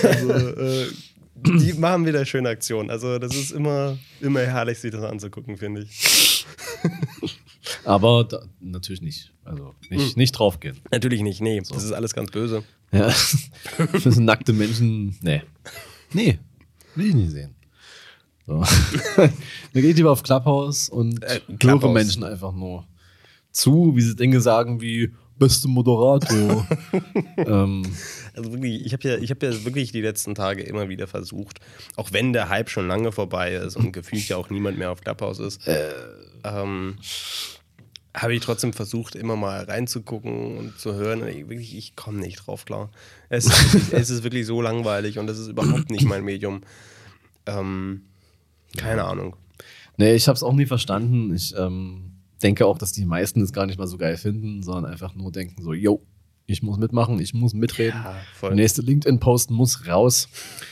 Also, äh, die machen wieder schöne Aktionen. Also, das ist immer, immer herrlich, sich das anzugucken, finde ich. Aber da, natürlich nicht. Also nicht, nicht draufgehen. Natürlich nicht, nee. Das ist alles ganz böse. Ja. Das sind nackte Menschen. Nee. Nee. Will ich nicht sehen. So. Dann gehe ich lieber auf Clubhouse und Äh, höre Clubhouse. Menschen einfach nur zu, wie sie Dinge sagen wie beste Moderator. ähm, Also wirklich, ich habe ja, ich hab ja wirklich die letzten Tage immer wieder versucht, auch wenn der Hype schon lange vorbei ist und gefühlt ja auch niemand mehr auf Clubhouse ist, ähm, habe ich trotzdem versucht, immer mal reinzugucken und zu hören. Ich, wirklich, ich komme nicht drauf klar. Es ist, wirklich, es ist wirklich so langweilig und das ist überhaupt nicht mein Medium. Ähm, keine Ahnung. nee, ich habe es auch nie verstanden. Ich ähm, denke auch, dass die meisten es gar nicht mal so geil finden, sondern einfach nur denken so, yo, ich muss mitmachen, ich muss mitreden. Ja, Der nächste LinkedIn-Post muss raus.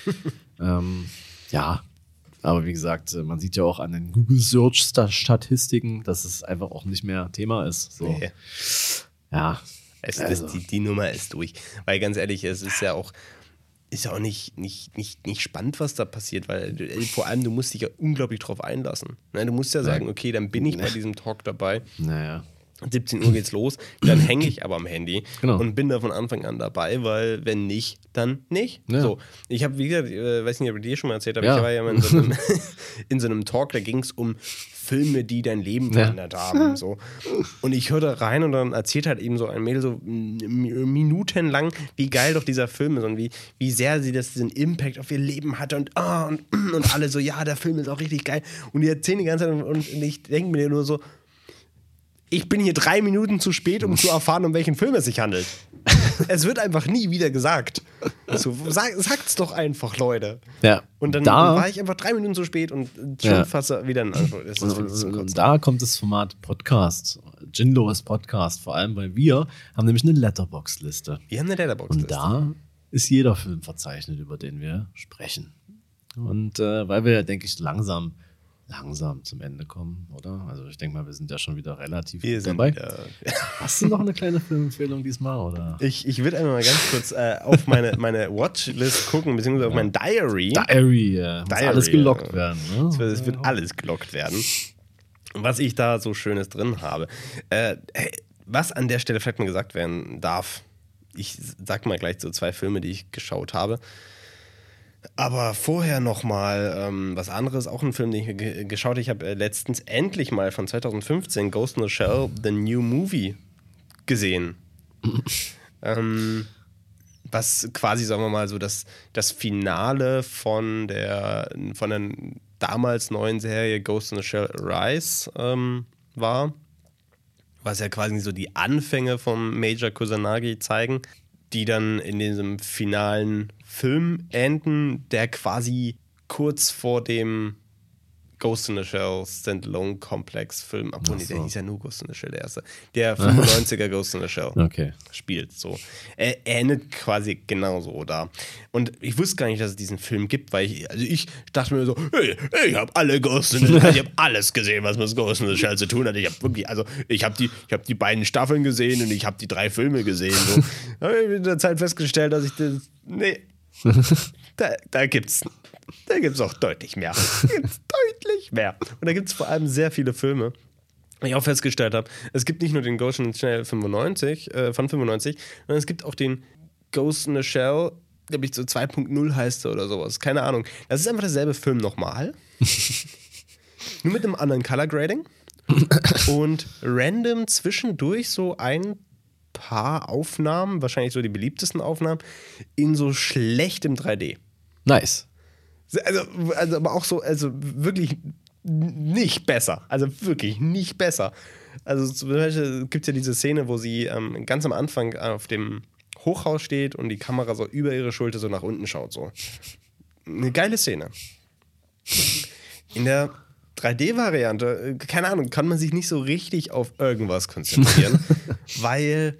ähm, ja, aber wie gesagt, äh, man sieht ja auch an den Google Search-Statistiken, dass es einfach auch nicht mehr Thema ist. So. Nee. Ja, Also. das, die, die Nummer ist durch. Weil ganz ehrlich, es ist ja auch, ist ja auch nicht, nicht, nicht, nicht spannend, was da passiert, weil du- äh, vor allem du musst dich ja unglaublich drauf einlassen. Ne, du musst ja sagen, okay, dann bin ich bei diesem Talk dabei. naja. 17 Uhr geht's los, dann hänge ich aber am Handy Genau. und bin da von Anfang an dabei, weil wenn nicht, dann nicht. Ja. So, ich habe, wie gesagt, äh, weiß nicht, ob ich dir schon mal erzählt habe, Ja. ich war ja mal in so einem, in so einem Talk, da ging es um Filme, die dein Leben Ja. verändert haben. So. Und ich hörte rein und dann erzählt halt eben so ein Mädel so m- m- minutenlang, wie geil doch dieser Film ist und wie, wie sehr sie das, diesen Impact auf ihr Leben hatte und, ah, und, und alle so, ja, der Film ist auch richtig geil. Und die erzählen die ganze Zeit und, und ich denke mir nur so, ich bin hier drei Minuten zu spät, um zu erfahren, um welchen Film es sich handelt. es wird einfach nie wieder gesagt. So, sag, sagt's doch einfach, Leute. Ja. Und dann da, war ich einfach drei Minuten zu spät und schon Ja. fast wieder ein ist und, und, da kommt das Format Podcast. Ginlos Podcast. Vor allem, weil wir haben nämlich eine Letterbox-Liste. Wir haben eine Letterbox. Und da ist jeder Film verzeichnet, über den wir sprechen. Und äh, weil wir, denke ich, langsam, langsam zum Ende kommen, oder? Also ich denke mal, wir sind ja schon wieder relativ Wir sind dabei. wieder. Hast du noch eine kleine Filmempfehlung diesmal, oder? Ich, ich würde einmal mal ganz kurz äh, auf meine, meine Watchlist gucken, beziehungsweise auf mein Diary. Diary, äh, muss Diary, alles gelockt ja. werden. Es Ne? wird, es wird alles gelockt werden. Was ich da so Schönes drin habe. Äh, was an der Stelle vielleicht mal gesagt werden darf. Ich sag mal gleich so zwei Filme, die ich geschaut habe. Aber vorher noch mal ähm, was anderes, auch ein Film, den ich ge geschaut habe. Ich habe äh, letztens endlich mal von 2015 Ghost in the Shell, The New Movie, gesehen. ähm, was quasi, sagen wir mal, so das, das Finale von der, von der damals neuen Serie Ghost in the Shell Rise ähm, war. Was ja quasi so die Anfänge vom Major Kusanagi zeigen, die dann in diesem finalen Film enden, der quasi kurz vor dem Ghost in the Shell Standalone Complex Film, obwohl nee, der so. hieß ja nur Ghost in the Shell, der erste. Der 95er Ghost in the Shell Okay. spielt. So. Er, endet quasi genauso da. Und ich wusste gar nicht, dass es diesen Film gibt, weil ich, also ich dachte mir so, hey, ich habe alle Ghost in the Shell, ich habe alles gesehen, was mit Ghost in the Shell zu tun hat. Ich habe wirklich, also ich habe die, ich habe die beiden Staffeln gesehen und ich habe die drei Filme gesehen. So. habe ich in der Zeit festgestellt, dass ich das, nee, da, da gibt's, da gibt's auch deutlich mehr. Da gibt's deutlich mehr. Und da gibt's vor allem sehr viele Filme. Was ich auch festgestellt habe, es gibt nicht nur den Ghost in the Shell 95, äh, von 95, sondern es gibt auch den Ghost in the Shell, glaube ich, so 2.0 heißt er oder sowas. Keine Ahnung. Das ist einfach derselbe Film nochmal. nur mit einem anderen Color Grading. und random zwischendurch so ein paar Aufnahmen, wahrscheinlich so die beliebtesten Aufnahmen, in so schlechtem 3D. Nice. Also, also aber auch so, also wirklich nicht besser. Also wirklich nicht besser. Also zum Beispiel gibt es ja diese Szene, wo sie ähm, ganz am Anfang auf dem Hochhaus steht und die Kamera so über ihre Schulter so nach unten schaut. So. Eine geile Szene. In der 3D-Variante, äh, keine Ahnung, kann man sich nicht so richtig auf irgendwas konzentrieren, weil,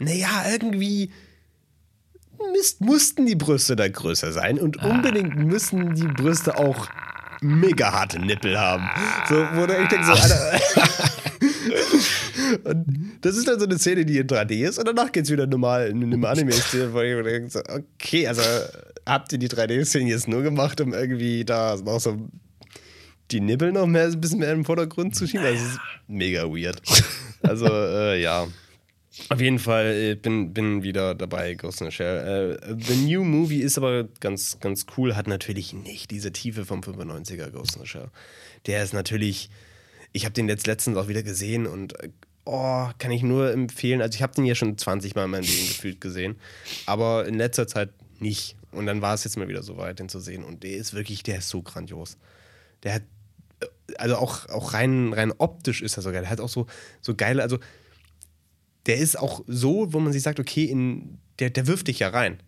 naja, irgendwie müsst, mussten die Brüste da größer sein und unbedingt müssen die Brüste auch mega harte Nippel haben. So, wo du echt denkst, so, Alter. und das ist dann so eine Szene, die in 3D ist und danach geht es wieder normal in einem Anime-Stil, wo ich denke, so, okay, also habt ihr die 3D-Szene jetzt nur gemacht, um irgendwie da noch so die Nippel noch mehr, ein bisschen mehr im Vordergrund zu schieben? Das ist mega weird. Also, äh, ja. Auf jeden Fall äh, bin, bin wieder dabei, Ghost in the. Äh, the New Movie ist aber ganz, ganz cool, hat natürlich nicht diese Tiefe vom 95er Ghost in Shell. Der ist natürlich, ich habe den jetzt letztens auch wieder gesehen und äh, oh, kann ich nur empfehlen. Also ich habe den ja schon 20 Mal in meinem Leben gefühlt gesehen, aber in letzter Zeit nicht. Und dann war es jetzt mal wieder so weit, den zu sehen. Und der ist wirklich, der ist so grandios. Der hat, äh, also auch, auch rein, rein optisch ist er so geil. Der hat auch so, so geile, also der ist auch so, wo man sich sagt, okay, in, der, der wirft dich ja rein.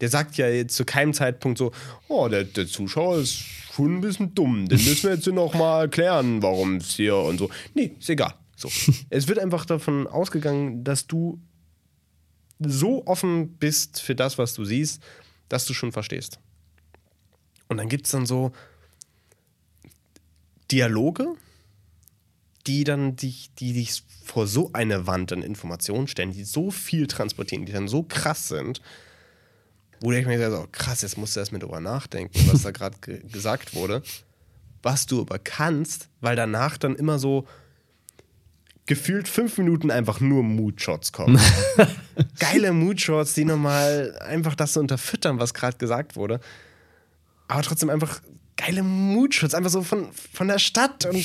Der sagt ja jetzt zu keinem Zeitpunkt so, oh, der, der Zuschauer ist schon ein bisschen dumm, den müssen wir jetzt noch mal erklären, warum es hier und so. Nee, ist egal. So. es wird einfach davon ausgegangen, dass du so offen bist für das, was du siehst, dass du schon verstehst. Und dann gibt es dann so Dialoge, die dann dich, die dich vor so eine Wand an Informationen stellen, die so viel transportieren, die dann so krass sind, wo ich mir so, oh, krass, jetzt musst du erst mal drüber nachdenken, was da gerade ge gesagt wurde. Was du aber kannst, weil danach dann immer so gefühlt fünf Minuten einfach nur Moodshots kommen. Geile Moodshots, die nochmal einfach das so unterfüttern, was gerade gesagt wurde. Aber trotzdem einfach geile Moodshots, einfach so von, von der Stadt. Und äh,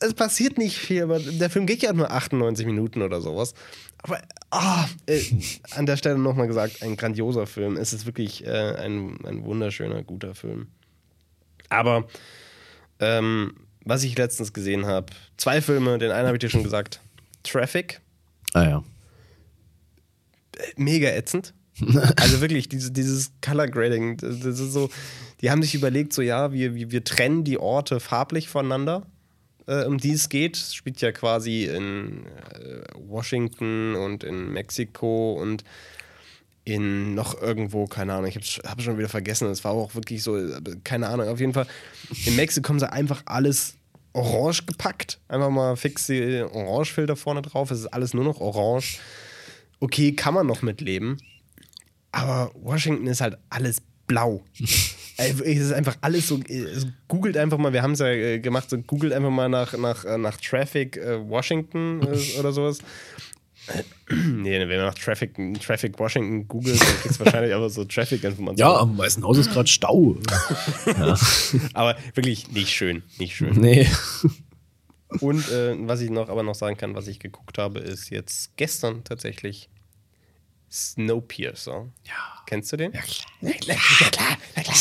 es passiert nicht viel, aber der Film geht ja nur 98 Minuten oder sowas. Aber oh, äh, an der Stelle nochmal gesagt, ein grandioser Film. Es ist wirklich äh, ein, ein wunderschöner, guter Film. Aber ähm, was ich letztens gesehen habe, zwei Filme, den einen habe ich dir schon gesagt. Traffic. Ah ja. Mega ätzend. also wirklich, diese, dieses Color Grading, das, ist so, die haben sich überlegt, so ja, wir, wir, wir trennen die Orte farblich voneinander, äh, um die es geht. Es spielt ja quasi in äh, Washington und in Mexiko und in noch irgendwo, keine Ahnung, ich habe hab schon wieder vergessen, es war auch wirklich so, keine Ahnung, auf jeden Fall. In Mexiko haben sie einfach alles orange gepackt. Einfach mal fix die Orangefilter vorne drauf. Es ist alles nur noch orange. Okay, kann man noch mitleben. Aber Washington ist halt alles blau. es ist einfach alles so. Googelt einfach mal, wir haben es ja äh, gemacht, so googelt einfach mal nach, nach, äh, nach Traffic äh, Washington oder sowas. Nee, wenn man nach Traffic, Traffic Washington googelt, dann kriegst du wahrscheinlich aber so Traffic-Informationen. Ja, am Weißen Haus ist gerade Stau. ja. Aber wirklich nicht schön, nicht schön. Nee. Und äh, was ich noch aber noch sagen kann, was ich geguckt habe, ist jetzt gestern tatsächlich Snowpiercer. Ja. Kennst du den? Ja, klar. Ja, klar, ja, klar.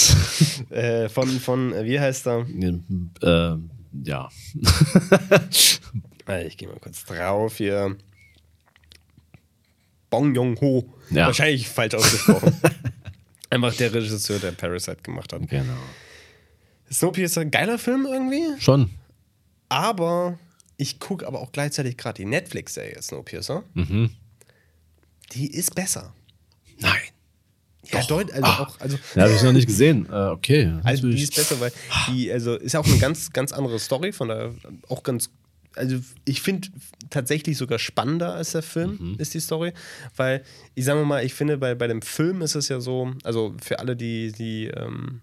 äh, von, von, wie heißt er? Äh, ja. ich gehe mal kurz drauf hier. Bong Joon-ho. Ja. Wahrscheinlich falsch ausgesprochen. Einfach der Regisseur, der Parasite gemacht hat. Genau. Snowpiercer, geiler Film irgendwie. Schon. Aber ich gucke aber auch gleichzeitig gerade die Netflix-Serie Snowpiercer. Mhm. Die ist besser. Nein. Ja, deut, also Ah. auch, also, Ja, habe ich noch nicht gesehen. Äh, okay. also die ist besser, weil die, also ist auch eine ganz, ganz andere Story, von daher auch ganz, also ich finde tatsächlich sogar spannender als der Film ist die Story, weil ich sage mal, ich finde bei, bei dem Film ist es ja so, also für alle, die, die ähm,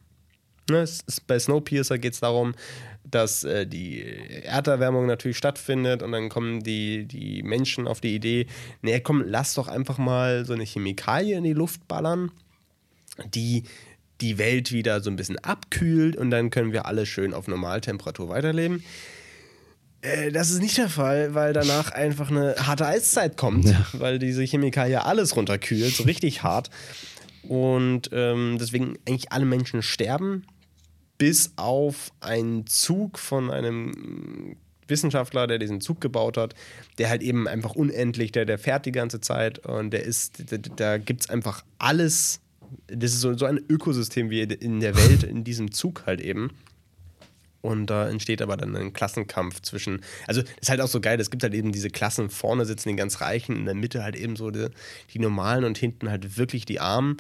ne, bei Snowpiercer geht es darum, dass äh, die Erderwärmung natürlich stattfindet und dann kommen die, die Menschen auf die Idee, nee, komm, lass doch einfach mal so eine Chemikalie in die Luft ballern, die die Welt wieder so ein bisschen abkühlt und dann können wir alle schön auf Normaltemperatur weiterleben. Äh, Das ist nicht der Fall, weil danach einfach eine harte Eiszeit kommt, weil diese Chemikalie alles runterkühlt, so richtig hart. Und ähm, deswegen eigentlich alle Menschen sterben, bis auf einen Zug von einem Wissenschaftler, der diesen Zug gebaut hat, der halt eben einfach unendlich, der, der fährt die ganze Zeit und der ist, da, da gibt es einfach alles. Das ist so, so ein Ökosystem wie in der Welt, in diesem Zug halt eben. Und da entsteht aber dann ein Klassenkampf zwischen. Also, das ist halt auch so geil. Es gibt halt eben diese Klassen. Vorne sitzen die ganz Reichen, in der Mitte halt eben so die, die Normalen und hinten halt wirklich die Armen.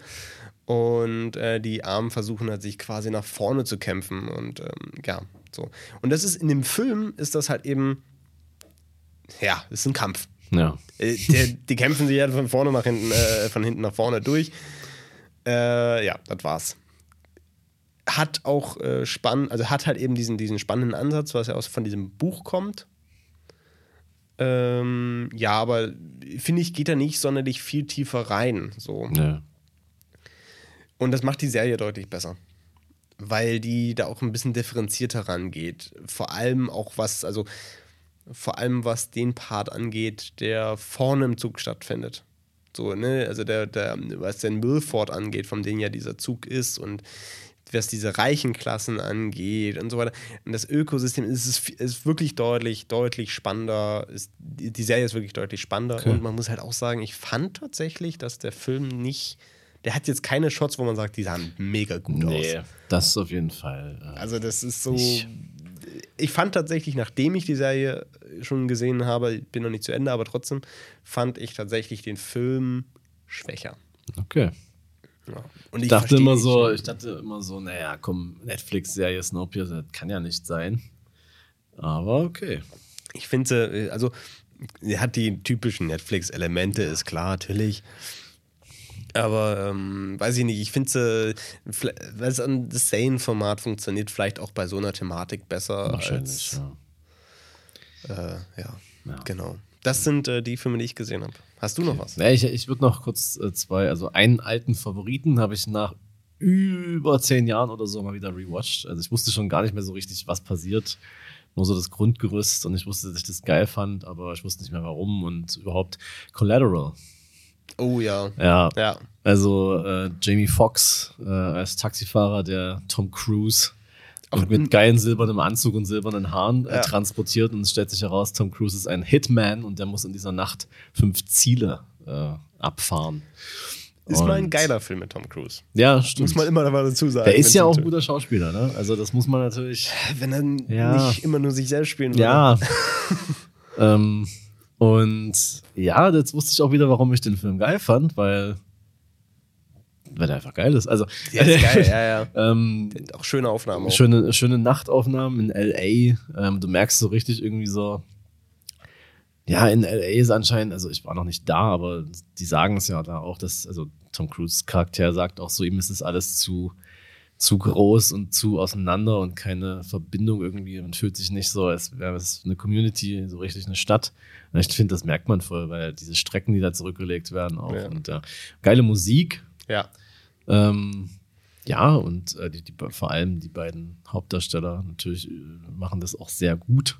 Und äh, die Armen versuchen halt sich quasi nach vorne zu kämpfen. Und ähm, ja, so. Und das ist in dem Film, ist das halt eben. Ja, es ist ein Kampf. Ja. Äh, der, die kämpfen sich halt von vorne nach hinten, äh, von hinten nach vorne durch. Äh, ja, das war's. Hat auch äh, spannend, also hat halt eben diesen, diesen spannenden Ansatz, was ja aus von diesem Buch kommt. Ähm, ja, aber finde ich, geht da nicht sonderlich viel tiefer rein. So. ja. Und das macht die Serie deutlich besser. Weil die da auch ein bisschen differenzierter rangeht. Vor allem auch was, also vor allem was den Part angeht, der vorne im Zug stattfindet. So, ne, also der, der, was den Milford angeht, von dem ja dieser Zug ist und was diese reichen Klassen angeht und so weiter. Und das Ökosystem ist, ist, ist wirklich deutlich, deutlich spannender. Ist, die Serie ist wirklich deutlich spannender. Okay. Und man muss halt auch sagen, ich fand tatsächlich, dass der Film nicht, der hat jetzt keine Shots, wo man sagt, die sahen mega gut Nee, aus. das ist auf jeden Fall. Äh, Also das ist so. Ich- Ich fand tatsächlich, nachdem ich die Serie schon gesehen habe, ich bin noch nicht zu Ende, aber trotzdem fand ich tatsächlich den Film schwächer. okay. Ja. Und Ich dachte verstehe immer so, ich dachte immer so, naja, komm, Netflix-Serie Snowpiercer, das kann ja nicht sein. Aber okay. Ich finde, also, er hat die typischen Netflix-Elemente, ist klar, natürlich. Aber ähm, weiß ich nicht, ich finde, weil es an das Sane-Format funktioniert, vielleicht auch bei so einer Thematik besser. Wahrscheinlich, Als, ja. äh, ja, Ja. Genau. Das sind äh, die Filme, die ich gesehen habe. Hast du noch was? Ja, ich ich würde noch kurz äh, zwei, also einen alten Favoriten habe ich nach über zehn Jahren oder so mal wieder rewatcht. Also ich wusste schon gar nicht mehr so richtig, was passiert. Nur so das Grundgerüst und ich wusste, dass ich das geil fand, aber ich wusste nicht mehr warum und überhaupt Collateral. Oh ja. Ja. ja. Also äh, Jamie Foxx äh, als Taxifahrer, der Tom Cruise und mit geilen silbernem Anzug und silbernen Haaren äh, ja. transportiert und es stellt sich heraus, Tom Cruise ist ein Hitman und der muss in dieser Nacht fünf Ziele äh, abfahren. Ist und mal ein geiler Film mit Tom Cruise. Ja, stimmt. Muss man immer dazu sagen. Der ist ja auch ein guter Schauspieler, ne? Also das muss man natürlich. Wenn er ja. nicht immer nur sich selbst spielen würde. Ja. ähm, und ja, jetzt wusste ich auch wieder, warum ich den Film geil fand, weil weil der einfach geil ist. Also, ja, ist geil, ja, ja. ähm, auch schöne Aufnahmen. Auch. Schöne, schöne Nachtaufnahmen in L.A. Ähm, du merkst so richtig irgendwie so, ja, in L.A. ist anscheinend, also ich war noch nicht da, aber die sagen es ja da auch, dass, also Tom Cruise Charakter sagt auch so, ihm ist es alles zu, zu groß und zu auseinander und keine Verbindung irgendwie. Man fühlt sich nicht so, als wäre es eine Community, so richtig eine Stadt. Und ich finde, das merkt man voll, weil diese Strecken, die da zurückgelegt werden, auch. Ja. Und äh, geile Musik. Ja. Ähm, ja, und äh, die, die, vor allem die beiden Hauptdarsteller natürlich äh, machen das auch sehr gut.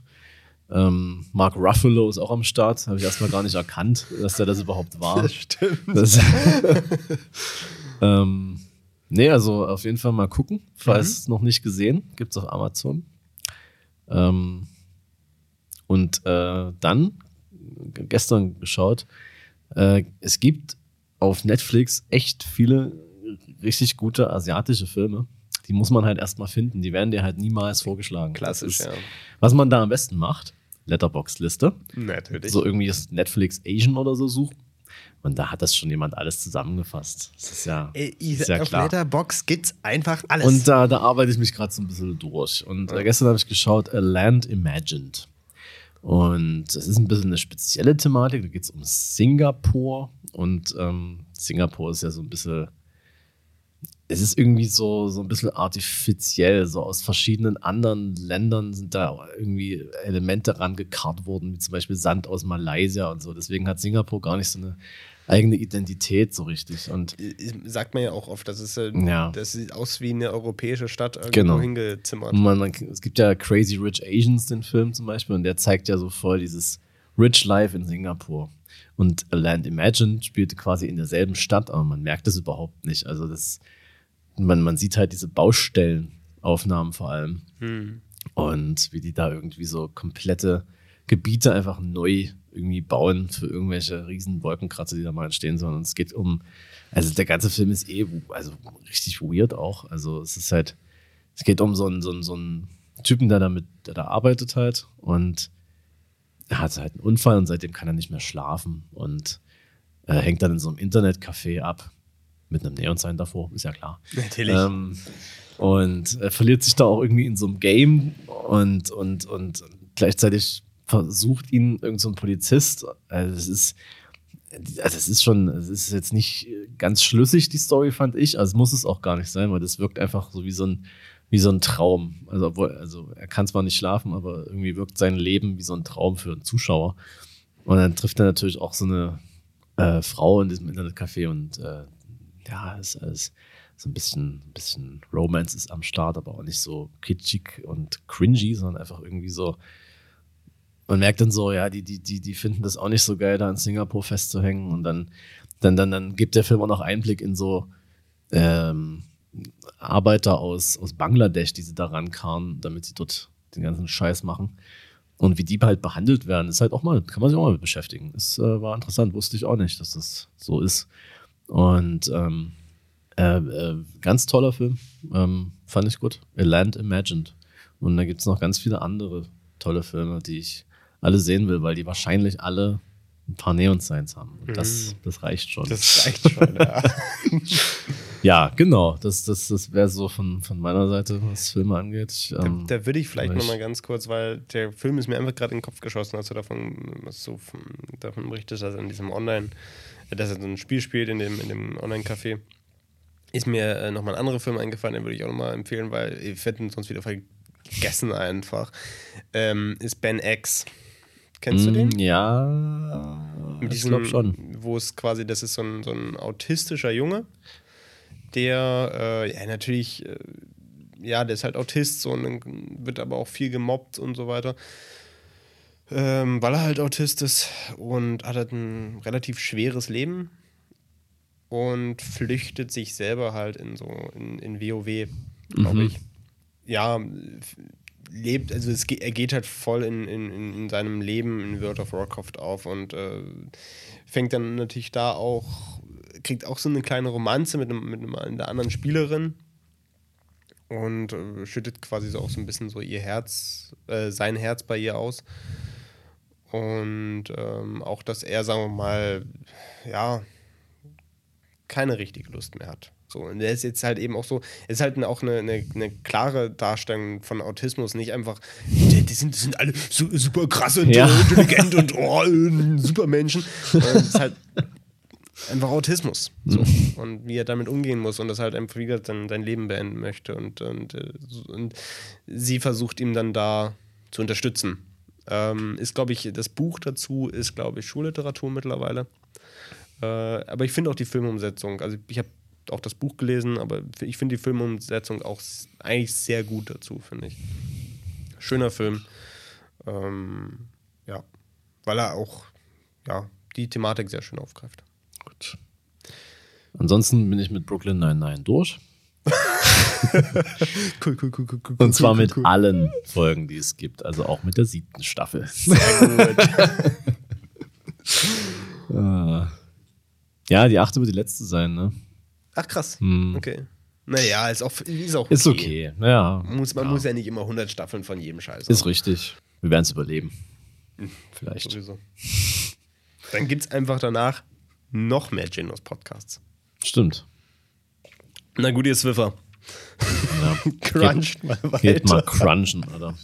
Ähm, Mark Ruffalo ist auch am Start. Habe ich erstmal gar nicht erkannt, dass der das überhaupt war. Das stimmt. Das, ähm, nee, also auf jeden Fall mal gucken. Falls mhm. noch nicht gesehen, gibt es auf Amazon. Ähm, und äh, dann, gestern geschaut, äh, es gibt auf Netflix echt viele richtig gute asiatische Filme. Die muss man halt erstmal finden. Die werden dir halt niemals vorgeschlagen. Klassisch, ist, ja. Was man da am besten macht, Letterbox-Liste. Natürlich. So irgendwie das Netflix Asian oder so suchen. Und da hat das schon jemand alles zusammengefasst. Das ist ja, Ey, ist ja auf klar. Letterbox gibt's einfach alles. Und da, da arbeite ich mich gerade so ein bisschen durch. Und ja. gestern habe ich geschaut, A Land Imagined. Und es ist ein bisschen eine spezielle Thematik. Da geht es um Singapur. Und ähm, Singapur ist ja so ein bisschen es ist irgendwie so, so ein bisschen artifiziell. So aus verschiedenen anderen Ländern sind da irgendwie Elemente rangekarrt worden, wie zum Beispiel Sand aus Malaysia und so. Deswegen hat Singapur gar nicht so eine eigene Identität so richtig. Und sagt man ja auch oft, dass es äh, ja. das sieht aus wie eine europäische Stadt irgendwo genau. hingezimmert. Man, man, es gibt ja Crazy Rich Asians, den Film zum Beispiel, und der zeigt ja so voll dieses Rich Life in Singapur. Und A Land Imagined spielte quasi in derselben Stadt, aber man merkt es überhaupt nicht. Also das man, man sieht halt diese Baustellenaufnahmen vor allem. Hm. Und wie die da irgendwie so komplette Gebiete einfach neu irgendwie bauen für irgendwelche riesen Wolkenkratzer, die da mal entstehen sollen. Und es geht um, also der ganze Film ist eh, also richtig weird auch. Also es ist halt, es geht um so einen, so einen, so einen Typen, der damit, der da arbeitet halt und er hat halt einen Unfall und seitdem kann er nicht mehr schlafen und er hängt dann in so einem Internetcafé ab mit einem Neon-Sign davor, ist ja klar. Natürlich. Ähm, und er verliert sich da auch irgendwie in so einem Game und, und, und gleichzeitig versucht ihn irgendein so Polizist. Also es ist, also es ist schon, es ist jetzt nicht ganz schlüssig, die Story, fand ich. Also muss es auch gar nicht sein, weil das wirkt einfach so wie so ein, wie so ein Traum. Also, obwohl, also er kann zwar nicht schlafen, aber irgendwie wirkt sein Leben wie so ein Traum für einen Zuschauer. Und dann trifft er natürlich auch so eine äh, Frau in diesem Internetcafé und äh, ja, es ist so ein bisschen, bisschen Romance ist am Start, aber auch nicht so kitschig und cringy, sondern einfach irgendwie so. Man merkt dann so, ja, die, die, die, die finden das auch nicht so geil, da in Singapur festzuhängen. Und dann, dann, dann, dann gibt der Film auch noch Einblick in so ähm, Arbeiter aus, aus Bangladesch, die sie da rankarren, damit sie dort den ganzen Scheiß machen. Und wie die halt behandelt werden, ist halt auch mal, kann man sich auch mal mit beschäftigen. Es äh, war interessant, wusste ich auch nicht, dass das so ist. Und ähm, äh, äh, ganz toller Film, ähm, fand ich gut. A Land Imagined. Und da gibt es noch ganz viele andere tolle Filme, die ich alle sehen will, weil die wahrscheinlich alle ein paar Neon-Signs haben. Und das, mhm. das reicht schon. Das reicht schon, ja. ja, genau. Das, das, das wäre so von, von meiner Seite, was Filme angeht. Ich, ähm, da, da, würde ich vielleicht nochmal ganz kurz, weil der Film ist mir einfach gerade in den Kopf geschossen, als du davon, so von, davon berichtest, also in diesem Online- dass er so ein Spiel spielt in dem, in dem Online-Café. Ist mir äh, nochmal ein anderer Film eingefallen, den würde ich auch nochmal empfehlen, weil ich hätte ihn sonst wieder vergessen einfach. Ähm, ist Ben X. Kennst du den? Mm, Ja, Mit ich diesem, glaube schon. Wo es quasi, das ist so ein, so ein autistischer Junge, der äh, ja natürlich, äh, ja, der ist halt Autist so, und wird aber auch viel gemobbt und so weiter. Ähm, weil er halt Autist ist und hat halt ein relativ schweres Leben und flüchtet sich selber halt in so in, in WoW, glaube Mhm. ich. Ja, lebt, also es, er geht halt voll in, in, in in seinem Leben in World of Warcraft auf und äh, fängt dann natürlich da auch, kriegt auch so eine kleine Romanze mit, einem, mit einem, einer anderen Spielerin und äh, schüttet quasi so auch so ein bisschen so ihr Herz, äh, sein Herz bei ihr aus. Und ähm, auch, dass er, sagen wir mal, ja, keine richtige Lust mehr hat. So, und der ist jetzt halt eben auch so, es ist halt auch eine, eine, eine klare Darstellung von Autismus, nicht einfach, die, die, sind, die sind alle su super krass und Ja. äh, intelligent und oh, äh, Supermenschen. Sondern Es ist halt einfach Autismus. So. Und wie er damit umgehen muss und das halt einfach wieder sein, sein Leben beenden möchte. Und, und, äh, und sie versucht ihm dann da zu unterstützen. Ähm, ist, glaube ich, das Buch dazu ist, glaube ich, Schulliteratur mittlerweile. Äh, aber ich finde auch die Filmumsetzung, also ich habe auch das Buch gelesen, aber ich finde die Filmumsetzung auch eigentlich sehr gut dazu, finde ich. Schöner Film. Ähm, ja, weil er auch ja, die Thematik sehr schön aufgreift. Gut. Ansonsten bin ich mit Brooklyn 99 durch. Cool, cool, cool, cool, cool. Und zwar mit allen Folgen, die es gibt. Also auch mit der siebten Staffel. Sehr gut. Äh, ja, die achte wird die letzte sein, ne? Ach krass. Hm. Okay. Naja, ist auch, ist auch okay. Ist okay. Ja. Muss, man ja. muss ja nicht immer 100 Staffeln von jedem Scheiß Ist haben. richtig. Wir werden es überleben. Vielleicht. Sowieso. Dann gibt es einfach danach noch mehr Genos Podcasts. Stimmt. Na gut, ihr Swiffer. Ja. Cruncht mal weiter. Geht mal crunchen, Alter.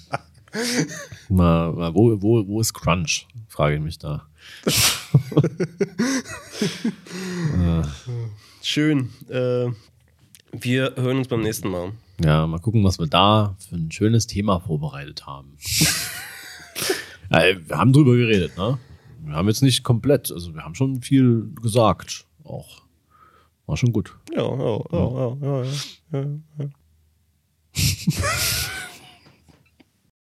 mal, mal, wo, wo, wo ist Crunch? Frage ich mich da. äh, Schön. Äh, wir hören uns beim nächsten Mal. ja, mal gucken, was wir da für ein schönes Thema vorbereitet haben. ja, ey, wir haben drüber geredet, ne? Wir haben jetzt nicht komplett, also wir haben schon viel gesagt. Auch. War schon gut. Ja, ja, ja, ja, ja, ja, ja.